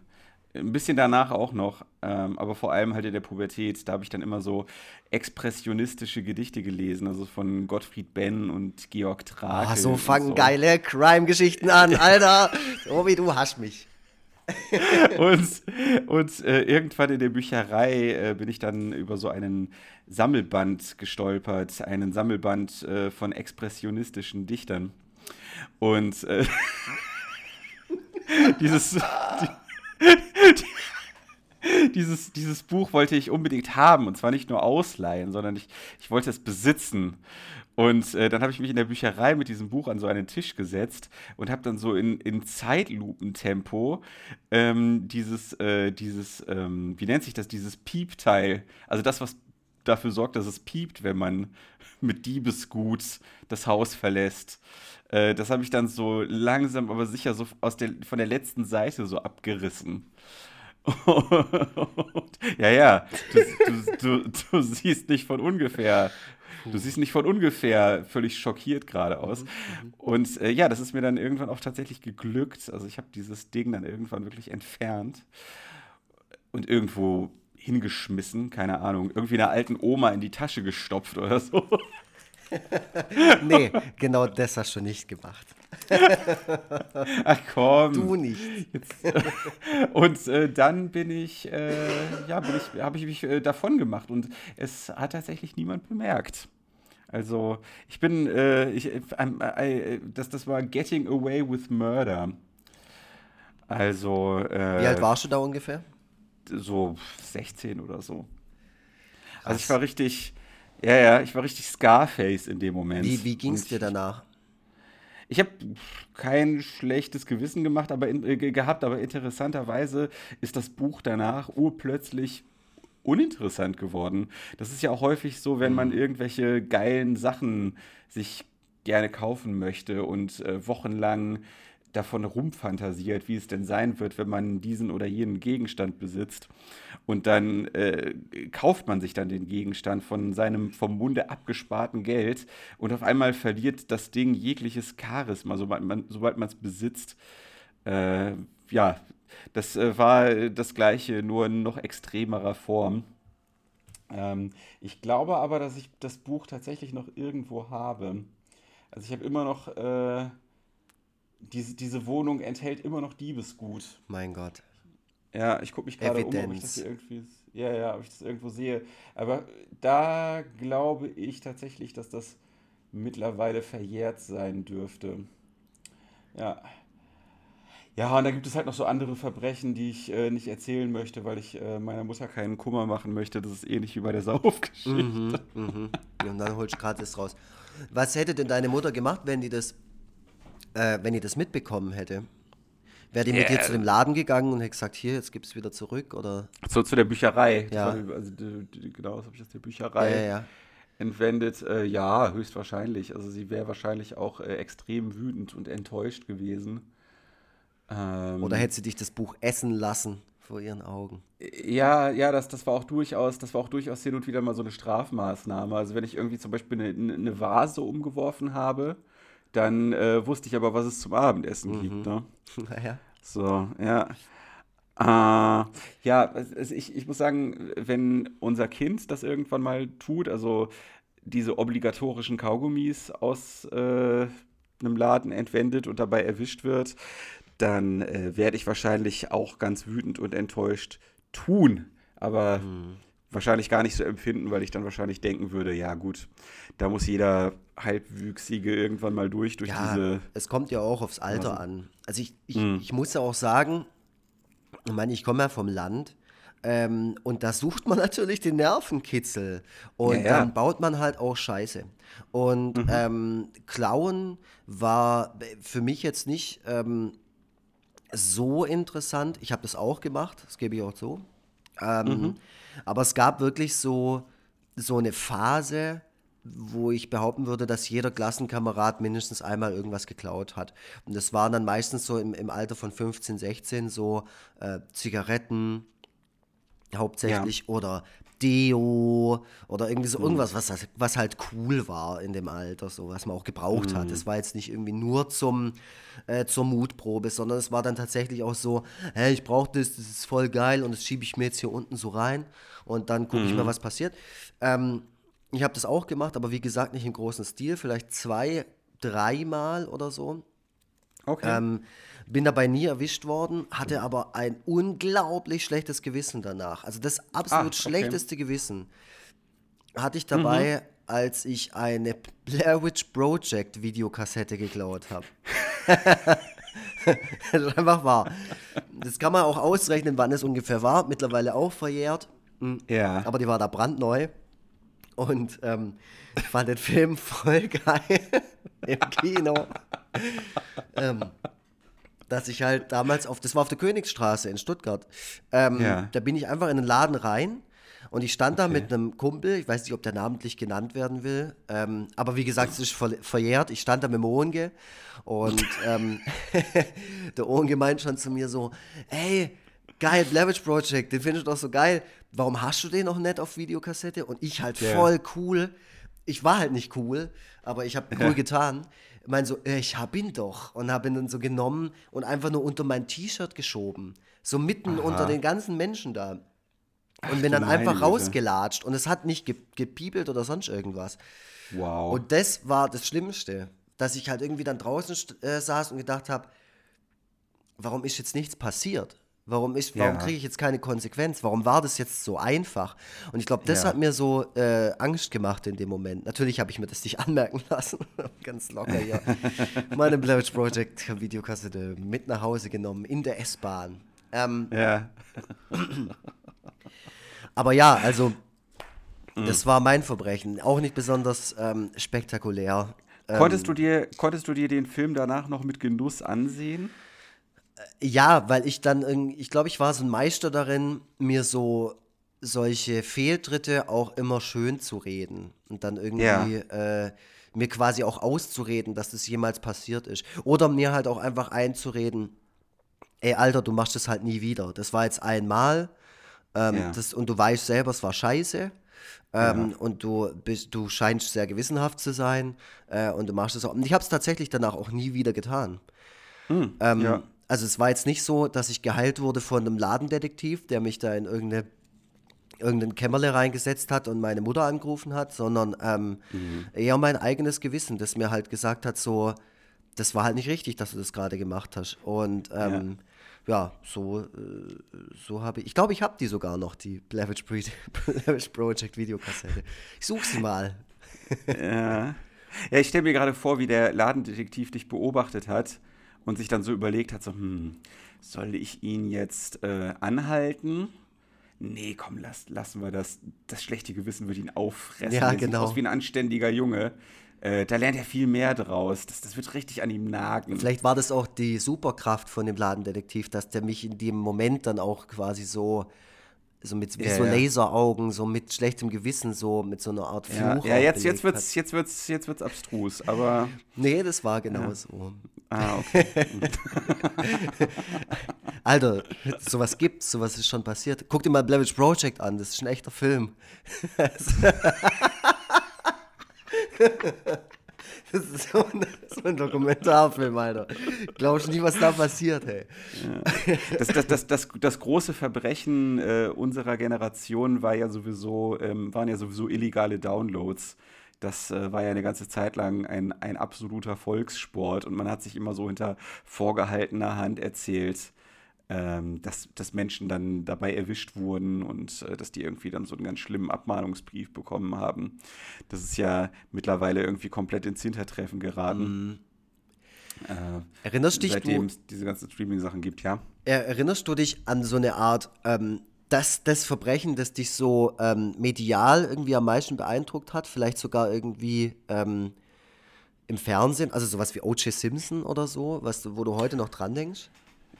Ein bisschen danach auch noch, ähm, aber vor allem halt in der Pubertät. Da habe ich dann immer so expressionistische Gedichte gelesen, also von Gottfried Benn und Georg Trakl. Oh, so fangen so. geile Crime-Geschichten an, Alter. So wie du hast mich. und und äh, irgendwann in der Bücherei äh, bin ich dann über so einen Sammelband gestolpert, einen Sammelband äh, von expressionistischen Dichtern. Und äh, dieses, die, dieses, dieses Buch wollte ich unbedingt haben und zwar nicht nur ausleihen, sondern ich, ich wollte es besitzen. Und äh, dann habe ich mich in der Bücherei mit diesem Buch an so einen Tisch gesetzt und habe dann so in, in Zeitlupentempo ähm, dieses, äh, dieses ähm, wie nennt sich das, dieses Piepteil, also das, was dafür sorgt, dass es piept, wenn man mit Diebesgut das Haus verlässt. Äh, das habe ich dann so langsam, aber sicher so aus der, von der letzten Seite so abgerissen. Ja, ja, du, du, du, du, siehst nicht von ungefähr. Du siehst nicht von ungefähr völlig schockiert gerade aus. Mhm, mhm. Und äh, ja, das ist mir dann irgendwann auch tatsächlich geglückt. Also ich habe dieses Ding dann irgendwann wirklich entfernt und irgendwo hingeschmissen, keine Ahnung, irgendwie einer alten Oma in die Tasche gestopft oder so. nee, genau das hast du nicht gemacht. Ach komm. Du nicht. Und äh, dann bin ich, äh, ja, bin ich, habe ich mich äh, davon gemacht und es hat tatsächlich niemand bemerkt. Also ich bin, äh, ich, I, I, das, das war Getting Away with Murder. Also. Äh, Wie alt warst du da ungefähr? So 16 oder so. Also ich war richtig, ja, ja, ich war richtig Scarface in dem Moment. Wie, wie ging es dir danach? Ich habe kein schlechtes Gewissen gemacht, aber in, äh, gehabt, aber interessanterweise ist das Buch danach urplötzlich uninteressant geworden. Das ist ja auch häufig so, wenn man mhm. irgendwelche geilen Sachen sich gerne kaufen möchte und äh, wochenlang davon rumfantasiert, wie es denn sein wird, wenn man diesen oder jenen Gegenstand besitzt. Und dann äh, kauft man sich dann den Gegenstand von seinem vom Munde abgesparten Geld und auf einmal verliert das Ding jegliches Charisma, sobald man es besitzt. Äh, ja, das äh, war das gleiche, nur in noch extremerer Form. Ähm, ich glaube aber, dass ich das Buch tatsächlich noch irgendwo habe. Also ich habe immer noch äh, diese, diese Wohnung enthält immer noch Diebesgut. Mein Gott. Ja, ich gucke mich gerade um, ob ich das hier irgendwie, ja, ja, ob ich das irgendwo sehe. Aber da glaube ich tatsächlich, dass das mittlerweile verjährt sein dürfte. Ja. Ja, und da gibt es halt noch so andere Verbrechen, die ich äh, nicht erzählen möchte, weil ich äh, meiner Mutter keinen Kummer machen möchte. Das ist ähnlich wie bei der Saufgeschichte. Mhm, mhm. Und dann holst du gerade das raus. Was hätte denn deine Mutter gemacht, wenn die das äh, wenn ich das mitbekommen hätte, wäre die yeah. mit dir zu dem Laden gegangen und hätte gesagt, hier, jetzt gib es wieder zurück oder? So zu der Bücherei. Ja. also, genau, das habe ich aus der Bücherei ja, ja, entwendet. Äh, ja, höchstwahrscheinlich. Also sie wäre wahrscheinlich auch äh, extrem wütend und enttäuscht gewesen. Ähm, oder hätte sie dich das Buch essen lassen? vor ihren Augen. Ja, ja, das, das war auch durchaus, das war auch durchaus hin und wieder mal so eine Strafmaßnahme. Also wenn ich irgendwie zum Beispiel eine, eine Vase umgeworfen habe dann äh, wusste ich aber, was es zum Abendessen mhm. gibt. Ne? Naja. So, ja. Äh, ja, also ich, ich muss sagen, wenn unser Kind das irgendwann mal tut, also diese obligatorischen Kaugummis aus äh, einem Laden entwendet und dabei erwischt wird, dann äh, werde ich wahrscheinlich auch ganz wütend und enttäuscht tun. Aber mhm wahrscheinlich gar nicht so empfinden, weil ich dann wahrscheinlich denken würde, ja gut, da muss jeder Halbwüchsige irgendwann mal durch, durch ja, diese. Es kommt ja auch aufs Alter was? an. Also ich, ich, mhm. ich muss ja auch sagen, ich meine, ich komme ja vom Land. Ähm, und da sucht man natürlich den Nervenkitzel. Und ja, ja. dann baut man halt auch Scheiße. Und mhm. ähm, Klauen war für mich jetzt nicht ähm, so interessant. Ich habe das auch gemacht, das gebe ich auch zu. Ähm, mhm. Aber es gab wirklich so, so eine Phase, wo ich behaupten würde, dass jeder Klassenkamerad mindestens einmal irgendwas geklaut hat. Und das waren dann meistens so im, im Alter von 15, 16 so äh, Zigaretten hauptsächlich ja. oder Deo oder irgendwie so mhm. irgendwas, was, was halt cool war in dem Alter, so was man auch gebraucht mhm. hat. Das war jetzt nicht irgendwie nur zum, äh, zur Mutprobe, sondern es war dann tatsächlich auch so, hey, ich brauche das, das ist voll geil und das schiebe ich mir jetzt hier unten so rein und dann gucke mhm. ich mal, mhm. was passiert. Ähm, ich habe das auch gemacht, aber wie gesagt, nicht im großen Stil, vielleicht zwei, dreimal oder so. Okay. Ähm, bin dabei nie erwischt worden, hatte aber ein unglaublich schlechtes Gewissen danach. Also das absolut Ah, okay. schlechteste Gewissen hatte ich dabei, als ich eine Blair Witch Project Videokassette geklaut habe. das ist einfach wahr. Das kann man auch ausrechnen, wann es ungefähr war. Mittlerweile auch verjährt. Mhm. Ja. Aber die war da brandneu. Und ähm, ich fand den Film voll geil im Kino. ähm, dass ich halt damals auf, das war auf der Königsstraße in Stuttgart, ähm, Ja. da bin ich einfach in den Laden rein und ich stand da Okay. mit einem Kumpel, ich weiß nicht, ob der namentlich genannt werden will, ähm, aber wie gesagt, es ist ver verjährt, ich stand da mit dem Ohnge und ähm, der Ohnge meint schon zu mir so, ey, geil, Witch Project, den findest du doch so geil, warum hast du den noch nicht auf Videokassette? Und ich halt Ja. voll cool, ich war halt nicht cool, aber ich habe cool getan. Ich meine so, äh, ich hab ihn doch. Und habe ihn dann so genommen und einfach nur unter mein T-Shirt geschoben. So mitten unter den ganzen Menschen da. Und bin dann einfach Güte. rausgelatscht. Und es hat nicht ge gepiepelt oder sonst irgendwas. Wow. Und das war das Schlimmste. Dass ich halt irgendwie dann draußen äh, saß und gedacht habe, warum ist jetzt nichts passiert? Warum, warum Ja. kriege ich jetzt keine Konsequenz? Warum war das jetzt so einfach? Und ich glaube, das Ja. hat mir so äh, Angst gemacht in dem Moment. Natürlich habe ich mir das nicht anmerken lassen. Ganz locker hier. Meine Blair Witch Project Videokassette mit nach Hause genommen in der S-Bahn. Ähm, ja. aber ja, also das war mein Verbrechen. Auch nicht besonders ähm, spektakulär. Ähm, Konntest, du dir, konntest du dir den Film danach noch mit Genuss ansehen? Ja, weil ich dann ich glaube, ich war so ein Meister darin, mir so solche Fehltritte auch immer schön zu reden und dann irgendwie äh, mir quasi auch auszureden, dass das jemals passiert ist. Oder mir halt auch einfach einzureden, ey Alter, du machst das halt nie wieder. Das war jetzt einmal ähm, Ja. das, und du weißt selber, es war scheiße. Ähm, Und du bist, du scheinst sehr gewissenhaft zu sein äh, und du machst es auch. Und ich habe es tatsächlich danach auch nie wieder getan. Ähm, ja. Also es war jetzt nicht so, dass ich geheilt wurde von einem Ladendetektiv, der mich da in irgendeine, irgendein Kämmerle reingesetzt hat und meine Mutter angerufen hat, sondern ähm, eher mein eigenes Gewissen, das mir halt gesagt hat, so, das war halt nicht richtig, dass du das gerade gemacht hast. Und ähm, ja. so, äh, so habe ich, ich glaube, ich habe die sogar noch, die Blair Witch Project Videokassette. Ich suche sie mal. Ja. Ja, ich stelle mir gerade vor, wie der Ladendetektiv dich beobachtet hat und sich dann so überlegt hat, so, hm, soll ich ihn jetzt äh, anhalten? Nee, komm, lass, lassen wir das. Das schlechte Gewissen wird ihn auffressen. Ja, Der genau. Sieht aus wie ein anständiger Junge. Äh, da lernt er viel mehr draus. Das, das wird richtig an ihm nagen. Vielleicht war das auch die Superkraft von dem Ladendetektiv, dass der mich in dem Moment dann auch quasi so, so mit Ja, so ja. Laseraugen, so mit schlechtem Gewissen, so mit so einer Art Ja, Fluch. ja auch jetzt, jetzt, wird's, jetzt, wird's, jetzt wird's abstrus, aber. Nee, das war genau so. Ah, okay. Alter, sowas gibt's, sowas ist schon passiert. Guck dir mal Blair Witch Project an, das ist ein echter Film. Das ist so ein, so ein Dokumentarfilm, Alter. Glaubst nie, was da passiert, hey? Das, das, das, das, das große Verbrechen äh, unserer Generation war ja sowieso, ähm, waren ja sowieso illegale Downloads. Das äh, war ja eine ganze Zeit lang ein, ein absoluter Volkssport und man hat sich immer so hinter vorgehaltener Hand erzählt, ähm, dass, dass Menschen dann dabei erwischt wurden und äh, dass die irgendwie dann so einen ganz schlimmen Abmahnungsbrief bekommen haben. Das ist ja mittlerweile irgendwie komplett ins Hintertreffen geraten. Äh, Erinnerst dich seitdem du, es diese ganzen Streaming-Sachen gibt, ja. Er- Erinnerst du dich an so eine Art, ähm, das, das Verbrechen, das dich so ähm, medial irgendwie am meisten beeindruckt hat? Vielleicht sogar irgendwie ähm, im Fernsehen, also sowas wie O.J. Simpson oder so, was, wo du heute noch dran denkst?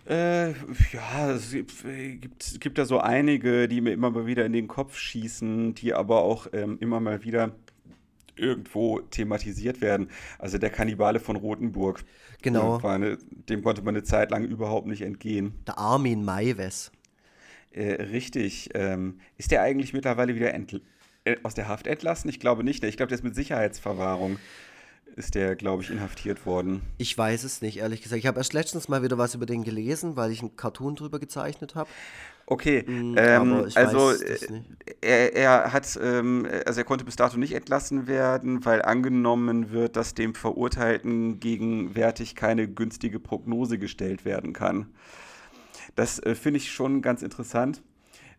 Äh, ja, es gibt, gibt, gibt da so einige, die mir immer mal wieder in den Kopf schießen, die aber auch ähm, immer mal wieder irgendwo thematisiert werden. Also der Kannibale von Rothenburg. Genau. Eine, dem konnte man eine Zeit lang überhaupt nicht entgehen. Der Armin Maives. Äh, richtig. Ähm, ist der eigentlich mittlerweile wieder äh, aus der Haft entlassen? Ich glaube nicht. Ich glaube, der ist mit Sicherheitsverwahrung. Ist der, glaube ich, inhaftiert worden. Ich weiß es nicht, ehrlich gesagt. Ich habe erst letztens mal wieder was über den gelesen, weil ich einen Cartoon drüber gezeichnet habe. Okay, Mm, ähm, also äh, er, er hat, ähm, also er konnte bis dato nicht entlassen werden, weil angenommen wird, dass dem Verurteilten gegenwärtig keine günstige Prognose gestellt werden kann. Das äh, finde ich schon ganz interessant,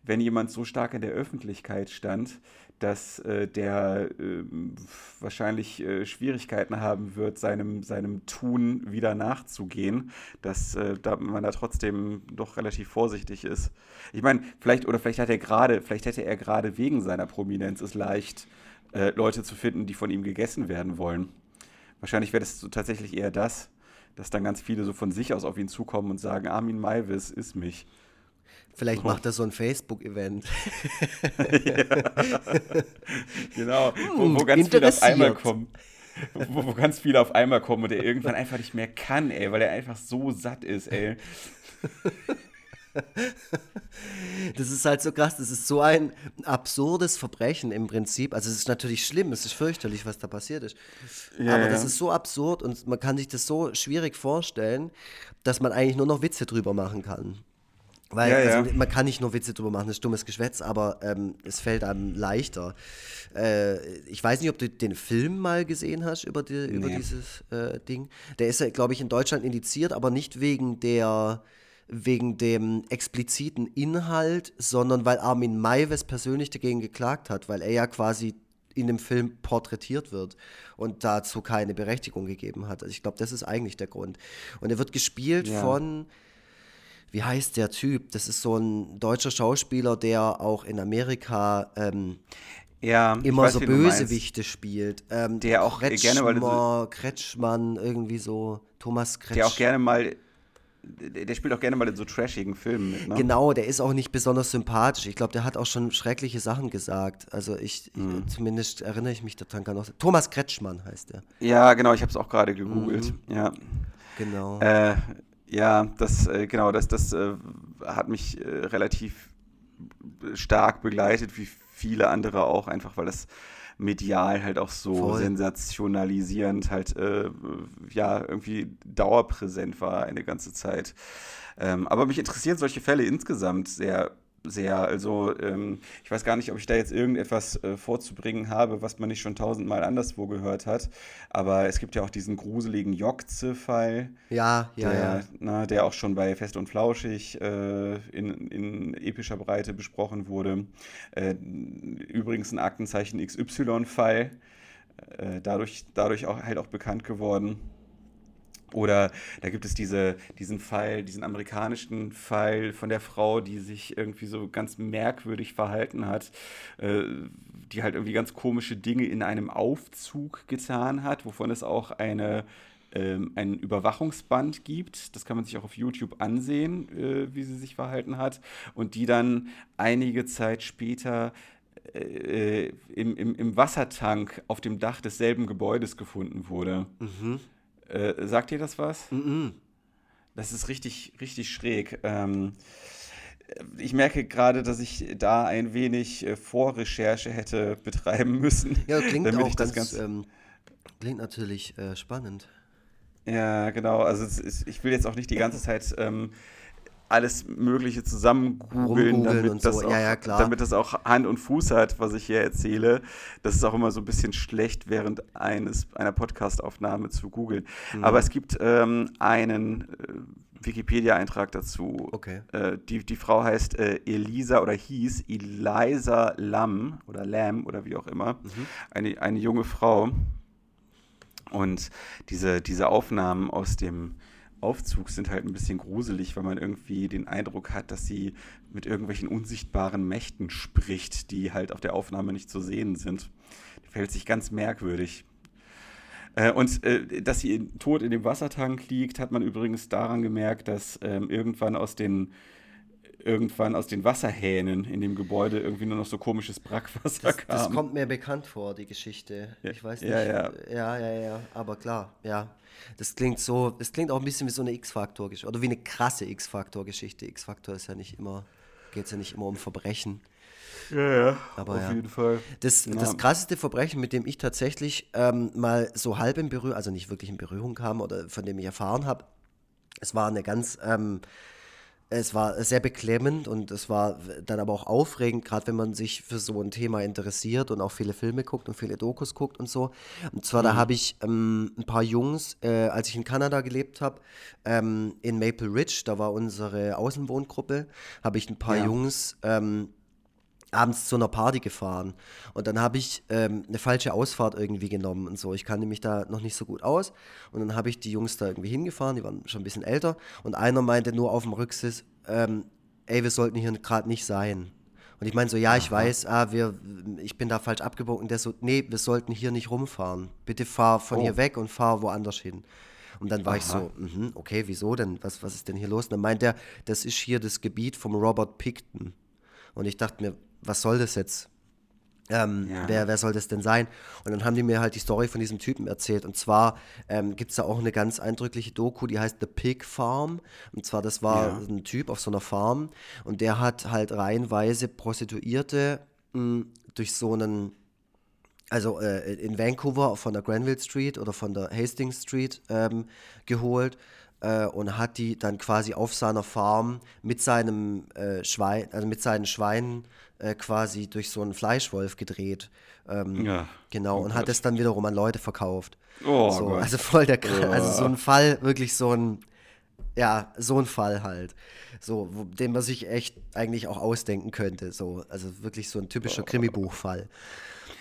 wenn jemand so stark in der Öffentlichkeit stand, dass äh, der ähm, wahrscheinlich äh, Schwierigkeiten haben wird, seinem, seinem Tun wieder nachzugehen, dass äh, da man da trotzdem doch relativ vorsichtig ist. Ich meine, vielleicht, oder vielleicht hat er gerade, vielleicht hätte er gerade wegen seiner Prominenz es leicht, äh, Leute zu finden, die von ihm gegessen werden wollen. Wahrscheinlich wäre das so tatsächlich eher das, dass dann ganz viele so von sich aus auf ihn zukommen und sagen, Armin Maivis ist mich. Vielleicht macht er so ein Facebook-Event. Genau, wo, Hm, wo ganz viele auf einmal kommen. Wo, wo ganz viele auf einmal kommen und er irgendwann einfach nicht mehr kann, ey, weil er einfach so satt ist, ey. Das ist halt so krass, das ist so ein absurdes Verbrechen im Prinzip. Also es ist natürlich schlimm, es ist fürchterlich, was da passiert ist. Ja, Aber ja. das ist so absurd und man kann sich das so schwierig vorstellen, dass man eigentlich nur noch Witze drüber machen kann. Weil Ja, ja. Also, man kann nicht nur Witze drüber machen, das ist dummes Geschwätz, aber ähm, es fällt einem leichter. Äh, ich weiß nicht, ob du den Film mal gesehen hast über, die, über Nee. dieses äh, Ding. Der ist, glaube ich, in Deutschland indiziert, aber nicht wegen der wegen dem expliziten Inhalt, sondern weil Armin Maives persönlich dagegen geklagt hat, weil er ja quasi in dem Film porträtiert wird und dazu keine Berechtigung gegeben hat. Also ich glaube, das ist eigentlich der Grund. Und er wird gespielt Ja. von, wie heißt der Typ? Das ist so ein deutscher Schauspieler, der auch in Amerika ähm, Ja, immer weiß, so. Bösewichte spielt. Ähm, Der auch gerne mal so- Kretschmer, Kretschmann, irgendwie so, Thomas Kretsch. Der auch gerne mal, der der spielt auch gerne mal in so trashigen Filmen mit, ne? Genau, der ist auch nicht besonders sympathisch. Ich glaube, der hat auch schon schreckliche Sachen gesagt. Also ich, Mhm. ich zumindest erinnere ich mich daran gar noch. Thomas Kretschmann heißt er. Ja, genau, ich habe es auch gerade gegoogelt. Mhm. Ja. Genau. Äh, ja, das, äh, genau, das, das äh, hat mich äh, relativ stark begleitet, wie viele andere auch, einfach weil das medial halt auch so Voll. sensationalisierend halt, äh, ja, irgendwie dauerpräsent war eine ganze Zeit. Ähm, aber mich interessieren solche Fälle insgesamt sehr, sehr. Also, ähm, ich weiß gar nicht, ob ich da jetzt irgendetwas äh, vorzubringen habe, was man nicht schon tausendmal anderswo gehört hat. Aber es gibt ja auch diesen gruseligen Jokze-Fall ja, ja, der, ja. Na, der auch schon bei Fest und Flauschig äh, in, in epischer Breite besprochen wurde. Äh, übrigens ein Aktenzeichen XY-Fall, äh, dadurch, dadurch auch halt auch bekannt geworden. Oder da gibt es diese, diesen Fall, diesen amerikanischen Fall von der Frau, die sich irgendwie so ganz merkwürdig verhalten hat, äh, die halt irgendwie ganz komische Dinge in einem Aufzug getan hat, wovon es auch eine, ähm, ein Überwachungsband gibt. Das kann man sich auch auf YouTube ansehen, äh, wie sie sich verhalten hat. Und die dann einige Zeit später äh, im, im, im Wassertank auf dem Dach desselben Gebäudes gefunden wurde. Äh, sagt dir das was? Mhm. Das ist richtig, richtig schräg. Ähm, ich merke gerade, dass ich da ein wenig äh, Vorrecherche hätte betreiben müssen. Ja, klingt damit auch ich das ganz, ähm, klingt natürlich äh, spannend. Ja, genau. Also ist, ich will jetzt auch nicht die ganze Zeit ähm, alles Mögliche zusammen googeln, damit, so. auch, Ja, ja, damit das auch Hand und Fuß hat, was ich hier erzähle. Das ist auch immer so ein bisschen schlecht, während eines, einer Podcastaufnahme zu googeln. Mhm. Aber es gibt ähm, einen äh, Wikipedia-Eintrag dazu. Okay. Äh, die, die Frau heißt äh, Elisa oder hieß Eliza Lam oder Lam oder wie auch immer. Mhm. Eine, eine junge Frau. Und diese, diese Aufnahmen aus dem Aufzug sind halt ein bisschen gruselig, weil man irgendwie den Eindruck hat, dass sie mit irgendwelchen unsichtbaren Mächten spricht, die halt auf der Aufnahme nicht zu sehen sind. Die verhält sich ganz merkwürdig. Äh, und äh, dass sie in, tot in dem Wassertank liegt, hat man übrigens daran gemerkt, dass ähm, irgendwann aus den irgendwann aus den Wasserhähnen in dem Gebäude irgendwie nur noch so komisches Brackwasser Das, kam. das kommt mir bekannt vor, die Geschichte. Ja, Ich weiß nicht. ja, ja. ja, ja, ja, aber klar, ja. Das klingt so, das klingt auch ein bisschen wie so eine X-Faktor-Geschichte oder wie eine krasse X-Faktor-Geschichte. X-Faktor ist ja nicht immer, geht es ja nicht immer um Verbrechen. Ja, ja, Aber auf ja. jeden Fall. Das, Ja. das krasseste Verbrechen, mit dem ich tatsächlich ähm, mal so halb in Berührung, also nicht wirklich in Berührung kam oder von dem ich erfahren habe, es war eine ganz, ähm, es war sehr beklemmend und es war dann aber auch aufregend, gerade wenn man sich für so ein Thema interessiert und auch viele Filme guckt und viele Dokus guckt und so. Und zwar, da habe ich ähm, ein paar Jungs, äh, als ich in Kanada gelebt habe, ähm, in Maple Ridge, da war unsere Außenwohngruppe, habe ich ein paar Ja. Jungs ähm, abends zu einer Party gefahren. Und dann habe ich ähm, eine falsche Ausfahrt irgendwie genommen und so. Ich kannte mich da noch nicht so gut aus. Und dann habe ich die Jungs da irgendwie hingefahren, die waren schon ein bisschen älter. Und einer meinte nur auf dem Rücksitz, ähm, ey, wir sollten hier gerade nicht sein. Und ich meine so, ja, ich weiß, ah, wir, ich bin da falsch abgebogen. Und der so, nee, wir sollten hier nicht rumfahren. Bitte fahr von Oh. hier weg und fahr woanders hin. Und dann war ich Aha. so, mhm, okay, wieso denn? Was, was ist denn hier los? Und dann meint er, das ist hier das Gebiet vom Robert Picton. Und ich dachte mir, was soll das jetzt? Ähm, Ja. wer, wer soll das denn sein? Und dann haben die mir halt die Story von diesem Typen erzählt. Und zwar ähm, gibt es da auch eine ganz eindrückliche Doku, die heißt The Pig Farm. Und zwar, das war Ja. ein Typ auf so einer Farm und der hat halt reihenweise Prostituierte mh, durch so einen, also äh, in Vancouver von der Granville Street oder von der Hastings Street ähm, geholt äh, und hat die dann quasi auf seiner Farm mit seinem äh, Schwein, also mit seinen Schweinen äh, quasi durch so einen Fleischwolf gedreht. Ähm, Ja. Genau, Oh und hat Gott. es dann wiederum an Leute verkauft. Oh so, Gott. also voll der Kr- also so ein Fall, wirklich so ein, ja, so ein Fall halt. So, wo, den man sich echt eigentlich auch ausdenken könnte. So, also wirklich so ein typischer Krimibuchfall.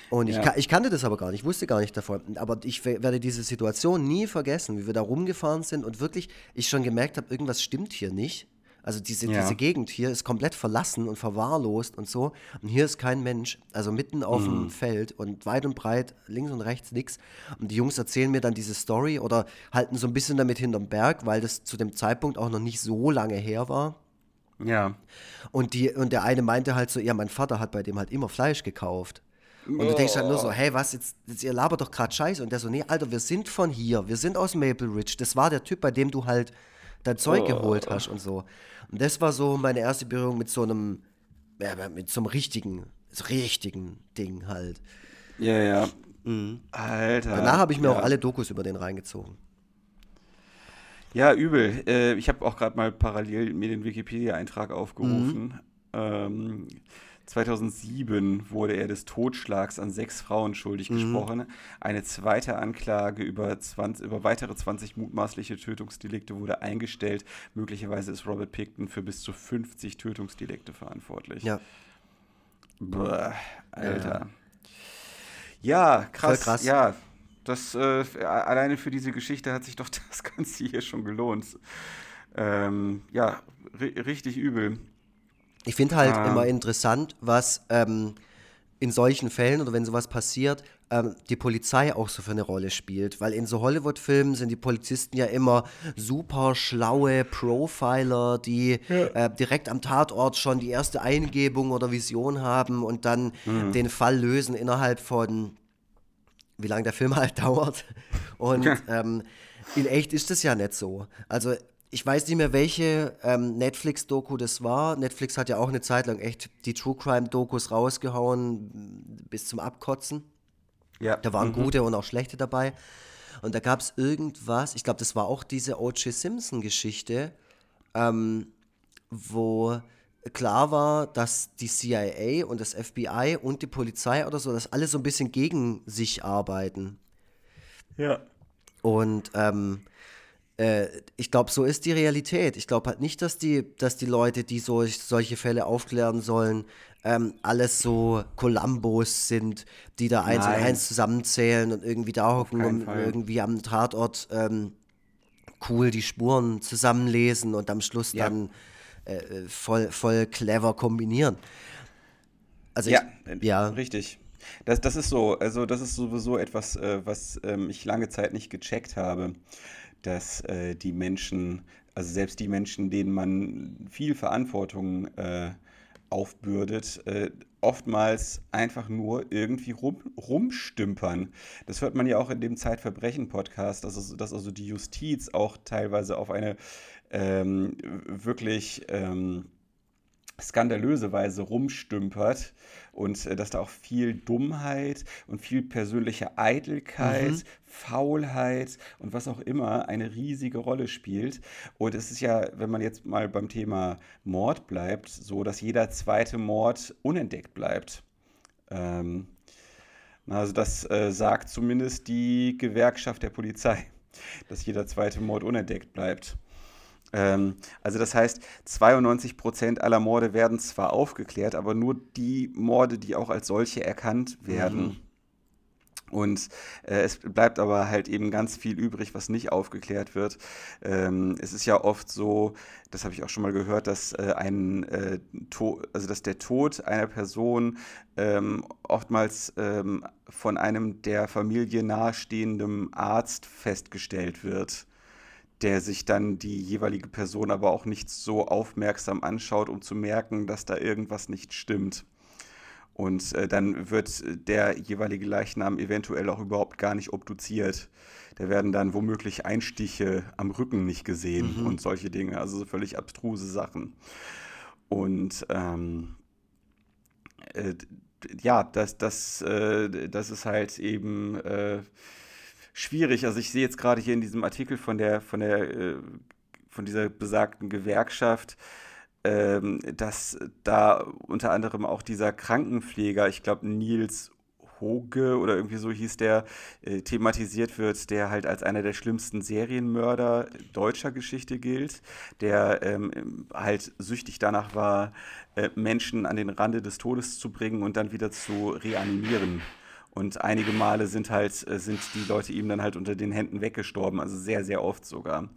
Und ich, Ja. ka ich kannte das aber gar nicht, ich wusste gar nicht davon. Aber ich we- werde diese Situation nie vergessen, wie wir da rumgefahren sind und wirklich ich schon gemerkt habe, irgendwas stimmt hier nicht. Also diese, Ja. diese Gegend hier ist komplett verlassen und verwahrlost und so. Und hier ist kein Mensch. Also mitten auf Mhm. dem Feld und weit und breit, links und rechts nichts. Und die Jungs erzählen mir dann diese Story oder halten so ein bisschen damit hinterm Berg, weil das zu dem Zeitpunkt auch noch nicht so lange her war. Ja. Und, die, und der eine meinte halt so, ja, mein Vater hat bei dem halt immer Fleisch gekauft. Und du denkst halt nur so, hey, was, jetzt, jetzt ihr labert doch gerade Scheiße. Und der so, nee, Alter, wir sind von hier, wir sind aus Maple Ridge. Das war der Typ, bei dem du halt dein Zeug geholt hast und so. Und das war so meine erste Berührung mit so einem, ja, mit so einem richtigen, so richtigen Ding halt. Ja, ja. Alter. Danach habe ich mir ja. auch alle Dokus über den reingezogen. Ja, übel. Äh, ich habe auch gerade mal parallel mir den Wikipedia-Eintrag aufgerufen. Ähm, 2007 wurde er des Totschlags an sechs Frauen schuldig gesprochen. Eine zweite Anklage über, 20, über weitere 20 mutmaßliche Tötungsdelikte wurde eingestellt. Möglicherweise ist Robert Picton für bis zu 50 Tötungsdelikte verantwortlich. Ja, Boah, Alter. Ja, krass. Voll krass. Ja, das äh, alleine für diese Geschichte hat sich doch das Ganze hier schon gelohnt. Ähm, ja, ri richtig übel. Ich finde halt Ah. immer interessant, was ähm, in solchen Fällen oder wenn sowas passiert, ähm, die Polizei auch so für eine Rolle spielt. Weil in so Hollywood-Filmen sind die Polizisten ja immer super schlaue Profiler, die äh, direkt am Tatort schon die erste Eingebung oder Vision haben und dann den Fall lösen innerhalb von wie lange der Film halt dauert. Und ähm, in echt ist das ja nicht so. Also ich weiß nicht mehr, welche ähm, Netflix-Doku das war. Netflix hat ja auch eine Zeit lang echt die True Crime-Dokus rausgehauen m, bis zum Abkotzen. Ja. Da waren gute und auch schlechte dabei. Und da gab es irgendwas, ich glaube, das war auch diese O.J. Simpson-Geschichte, ähm, wo klar war, dass die CIA und das FBI und die Polizei oder so, dass alle so ein bisschen gegen sich arbeiten. Ja. Und ähm, äh, ich glaube, so ist die Realität. Ich glaube halt nicht, dass die, dass die Leute, die so, solche Fälle aufklären sollen, ähm, alles so Columbos sind, die da eins Nein. und eins zusammenzählen und irgendwie da hocken und Fall. irgendwie am Tatort ähm, cool die Spuren zusammenlesen und am Schluss Ja. dann äh, voll, voll clever kombinieren. Also Ja, ich, ja, richtig. Das, das ist so, also das ist sowieso etwas, äh, was ähm, ich lange Zeit nicht gecheckt habe, dass äh, die Menschen, also selbst die Menschen, denen man viel Verantwortung äh, aufbürdet, äh, oftmals einfach nur irgendwie rum, rumstümpern. Das hört man ja auch in dem Zeitverbrechen-Podcast, dass, dass also die Justiz auch teilweise auf eine ähm, wirklich ähm, skandalöse Weise rumstümpert und äh, dass da auch viel Dummheit und viel persönliche Eitelkeit, mhm. Faulheit und was auch immer eine riesige Rolle spielt. Und es ist ja, wenn man jetzt mal beim Thema Mord bleibt, so, dass jeder zweite Mord unentdeckt bleibt. Ähm, also das äh, sagt zumindest die Gewerkschaft der Polizei, dass jeder zweite Mord unentdeckt bleibt. Ähm, also das heißt, 92 Prozent aller Morde werden zwar aufgeklärt, aber nur die Morde, die auch als solche erkannt werden. Mhm. Und äh, es bleibt aber halt eben ganz viel übrig, was nicht aufgeklärt wird. Ähm, es ist ja oft so, das habe ich auch schon mal gehört, dass äh, ein äh, also dass der Tod einer Person ähm, oftmals ähm, von einem der Familie nahestehenden Arzt festgestellt wird der sich dann die jeweilige Person aber auch nicht so aufmerksam anschaut, um zu merken, dass da irgendwas nicht stimmt. Und äh, dann wird der jeweilige Leichnam eventuell auch überhaupt gar nicht obduziert. Da werden dann womöglich Einstiche am Rücken nicht gesehen mhm. und solche Dinge. Also so völlig abstruse Sachen. Und ähm, äh, ja, das, das, äh, das ist halt eben äh, schwierig. Also ich sehe jetzt gerade hier in diesem Artikel von der, von der, äh, von dieser besagten Gewerkschaft, ähm, dass da unter anderem auch dieser Krankenpfleger, ich glaube Nils Hoge oder irgendwie so hieß der, äh, thematisiert wird, der halt als einer der schlimmsten Serienmörder deutscher Geschichte gilt, der ähm, halt süchtig danach war, äh, Menschen an den Rande des Todes zu bringen und dann wieder zu reanimieren. Und einige Male sind halt, äh, sind die Leute ihm dann halt unter den Händen weggestorben, also sehr, sehr oft sogar.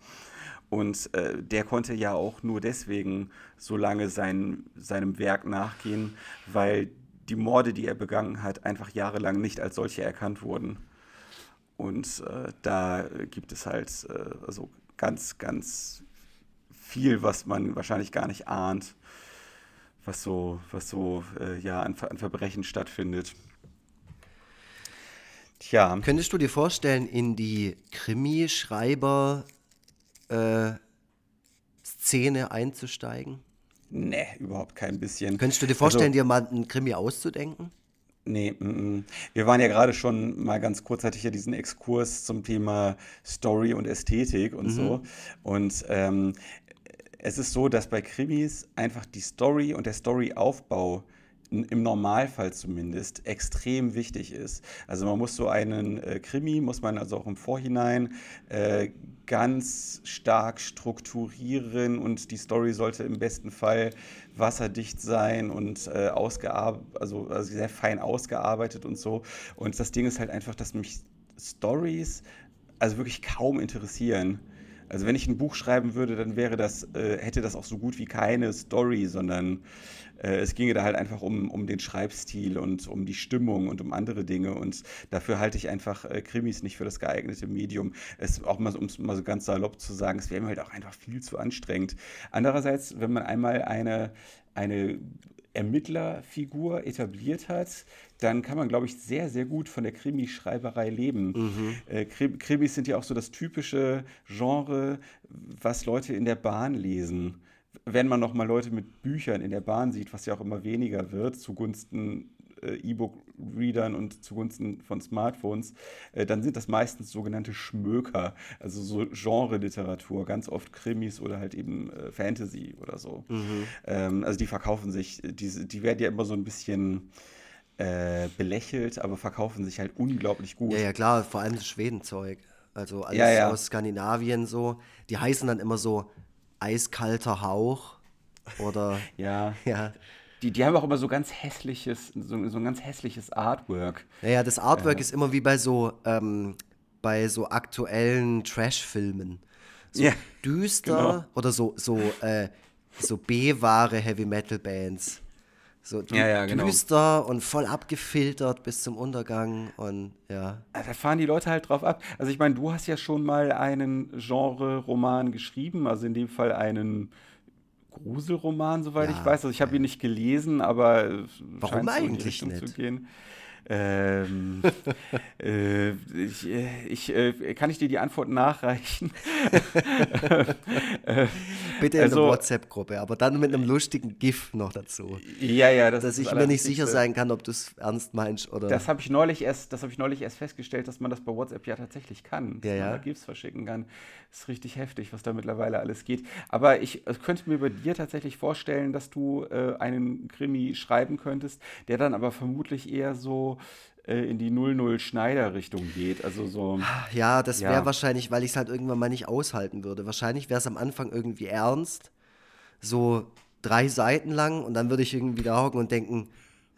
Und äh, der konnte ja auch nur deswegen so lange sein, seinem Werk nachgehen, weil die Morde, die er begangen hat, einfach jahrelang nicht als solche erkannt wurden. Und äh, da gibt es halt äh, also ganz, ganz viel, was man wahrscheinlich gar nicht ahnt, was so, was so äh, ja, an, an Verbrechen stattfindet. Tja. Könntest du dir vorstellen, in die Krimi-Schreiber äh, Szene einzusteigen? Nee, überhaupt kein bisschen. Könntest du dir vorstellen, also, dir mal einen Krimi auszudenken? Nee, m -m. wir waren ja gerade schon mal ganz kurz, hatte ich ja diesen Exkurs zum Thema Story und Ästhetik und mhm. so. Und ähm, es ist so, dass bei Krimis einfach die Story und der Storyaufbau im Normalfall zumindest extrem wichtig ist. Also man muss so einen äh, Krimi, muss man also auch im Vorhinein äh, ganz stark strukturieren und die Story sollte im besten Fall wasserdicht sein und äh, ausgearbeitet, also, also sehr fein ausgearbeitet und so. Und das Ding ist halt einfach, dass mich Stories also wirklich kaum interessieren. Also wenn ich ein Buch schreiben würde, dann wäre das, äh, hätte das auch so gut wie keine Story, sondern äh, es ginge da halt einfach um, um den Schreibstil und um die Stimmung und um andere Dinge. Und dafür halte ich einfach äh, Krimis nicht für das geeignete Medium. Es auch mal, um es mal so ganz salopp zu sagen, es wäre mir halt auch einfach viel zu anstrengend. Andererseits, wenn man einmal eine, eine Ermittlerfigur etabliert hat, dann kann man, glaube ich, sehr, sehr gut von der Krimischreiberei leben. Mhm. Äh, Krimis sind ja auch so das typische Genre, was Leute in der Bahn lesen wenn man noch mal Leute mit Büchern in der Bahn sieht, was ja auch immer weniger wird, zugunsten äh, E-Book-Readern und zugunsten von Smartphones, äh, dann sind das meistens sogenannte Schmöker, also so Genre-Literatur, ganz oft Krimis oder halt eben äh, Fantasy oder so. Mhm. Ähm, also die verkaufen sich, die, die werden ja immer so ein bisschen äh, belächelt, aber verkaufen sich halt unglaublich gut. Ja, ja, klar, vor allem das Schwedenzeug. Also alles ja, ja. aus Skandinavien so. Die heißen dann immer so eiskalter Hauch oder ja. ja. Die, die haben auch immer so ganz hässliches, so, so ein ganz hässliches Artwork. Naja, das Artwork äh. ist immer wie bei so, ähm, bei so aktuellen Trash-Filmen. So ja, düster genau. oder so, so, äh, so B-wahre Heavy-Metal-Bands. So ja, ja, genau. düster und voll abgefiltert bis zum Untergang und ja. Da fahren die Leute halt drauf ab. Also ich meine, du hast ja schon mal einen Genre-Roman geschrieben, also in dem Fall einen Gruselroman, soweit ja, ich weiß. Also ich habe ihn nicht gelesen, aber warum eigentlich so nicht? Zu gehen. Ähm, äh, ich, äh, ich äh, kann ich dir die Antwort nachreichen? äh, Bitte in Also- der WhatsApp-Gruppe, aber dann mit einem lustigen GIF noch dazu. Ja, ja, das Dass ich mir nicht sicher sein kann, ob du es ernst meinst oder. Das habe ich neulich erst, das habe ich neulich erst festgestellt, dass man das bei WhatsApp ja tatsächlich kann. Dass Ja, man ja. GIFs verschicken kann. Ist richtig heftig, was da mittlerweile alles geht. Aber ich äh, könnte mir bei dir tatsächlich vorstellen, dass du äh, einen Krimi schreiben könntest, der dann aber vermutlich eher so äh, in die 00 Schneider Richtung geht. Also so. Ja, das wäre Ja. wahrscheinlich, weil ich es halt irgendwann mal nicht aushalten würde. Wahrscheinlich wäre es am Anfang irgendwie ernst, so drei Seiten lang und dann würde ich irgendwie da hocken und denken,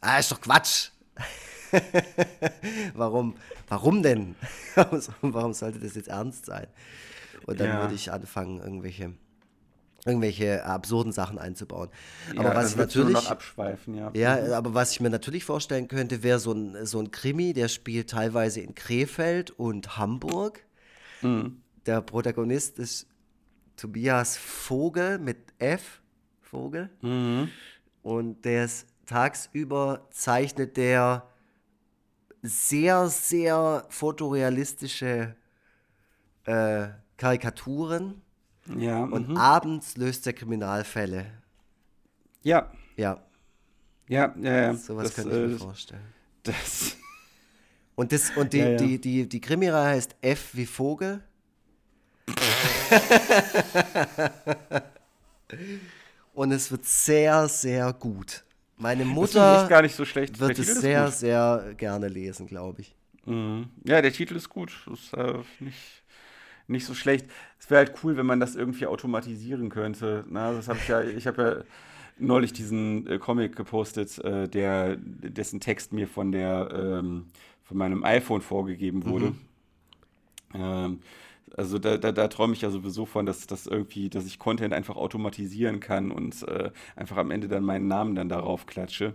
ah, ist doch Quatsch. warum, warum denn? warum sollte das jetzt ernst sein? Und dann Ja. würde ich anfangen, irgendwelche, irgendwelche absurden Sachen einzubauen. Aber ja, was ich natürlich. noch abschweifen, ja. Ja, aber was ich mir natürlich vorstellen könnte, wäre so ein, so ein Krimi, der spielt teilweise in Krefeld und Hamburg. Der Protagonist ist Tobias Vogel mit F. Vogel. Und der ist tagsüber zeichnet der sehr, sehr fotorealistische äh, Karikaturen Ja, und mhm. abends löst er Kriminalfälle. ja, Ja, ja, ja, ja. sowas das, könnte ich mir äh, vorstellen. das, Und, das, und die, Ja, ja. Die, die, die Krimireihe heißt F wie Vogel. und es wird sehr, sehr gut. Meine Mutter gar nicht so schlecht. Wird es sehr, sehr gerne lesen, glaube ich. Mhm. Ja, der Titel ist gut. Ist äh, nicht, nicht so schlecht. Es wäre halt cool, wenn man das irgendwie automatisieren könnte. Na, das habe ich ja, ich habe ja neulich diesen äh, Comic gepostet, äh, der, dessen Text mir von der, ähm, von meinem iPhone vorgegeben wurde. Ähm, also da, da, da träume ich ja sowieso von, dass, dass irgendwie, dass ich Content einfach automatisieren kann und äh, einfach am Ende dann meinen Namen dann darauf klatsche.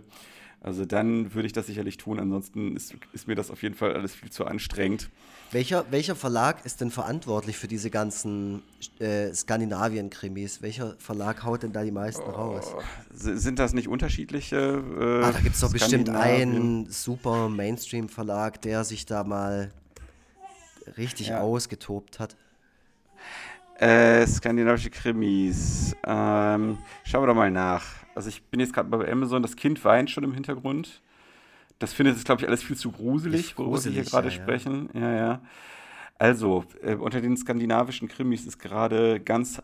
Also dann würde ich das sicherlich tun. Ansonsten ist, ist mir das auf jeden Fall alles viel zu anstrengend. Welcher, welcher Verlag ist denn verantwortlich für diese ganzen äh, Skandinavien-Krimis? Welcher Verlag haut denn da die meisten raus? S- Sind das nicht unterschiedliche? Äh, Ah, da gibt es doch bestimmt einen super Mainstream-Verlag, der sich da mal richtig Ja. ausgetobt hat. Äh, skandinavische Krimis. Ähm, schauen wir doch mal nach. Also ich bin jetzt gerade bei Amazon, das Kind weint schon im Hintergrund. Das findet es, glaube ich, alles viel zu gruselig, Ist worüber wir hier gruselig, gerade ja, sprechen. Ja, ja. Also, äh, unter den skandinavischen Krimis ist gerade ganz,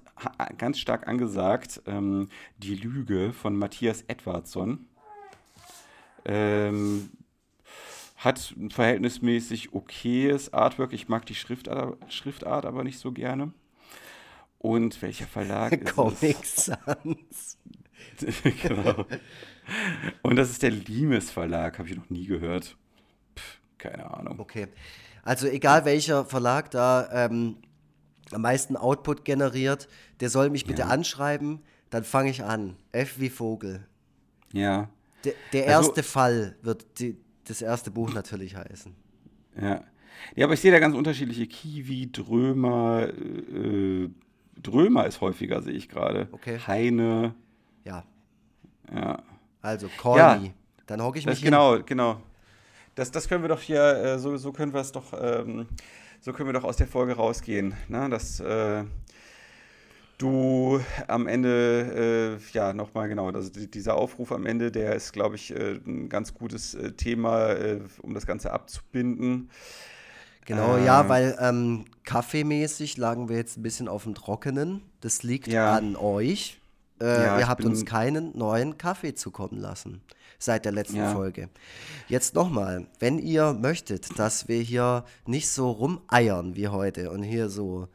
ganz stark angesagt ähm, Die Lüge von Matthias Edvardsson. Ähm, hat ein verhältnismäßig okayes Artwork. Ich mag die Schriftart, Schriftart aber nicht so gerne. Und welcher Verlag ist es? Comic Sans. genau. Und das ist der Limes Verlag, habe ich noch nie gehört. Pff, keine Ahnung. Okay. Also egal welcher Verlag da ähm, am meisten Output generiert, der soll mich bitte Ja. anschreiben, dann fange ich an. F wie Vogel. Ja, Der, der Also- erste Fall wird die, das erste Buch natürlich heißen. ja. Ja, aber ich sehe da ganz unterschiedliche. Kiwi, Drömer, äh, Drömer ist häufiger, sehe ich gerade. Okay. Heine, Ja, ja. also call Ja. me. Dann hocke ich Das, mich hin. genau, genau. Das, das können wir doch hier, äh, so, so können wir es doch, ähm, so können wir doch aus der Folge rausgehen. Ne? Dass äh, du am Ende, äh, ja, nochmal genau, also die- dieser Aufruf am Ende, der ist, glaube ich, äh, ein ganz gutes äh, Thema, äh, um das Ganze abzubinden. Genau, Äh, ja, weil ähm, kaffeemäßig lagen wir jetzt ein bisschen auf dem Trockenen. Das liegt Ja. an euch. Äh, Ja, ihr habt uns keinen neuen Kaffee zukommen lassen seit der letzten Ja. Folge. Jetzt nochmal, wenn ihr möchtet, dass wir hier nicht so rumeiern wie heute und hier so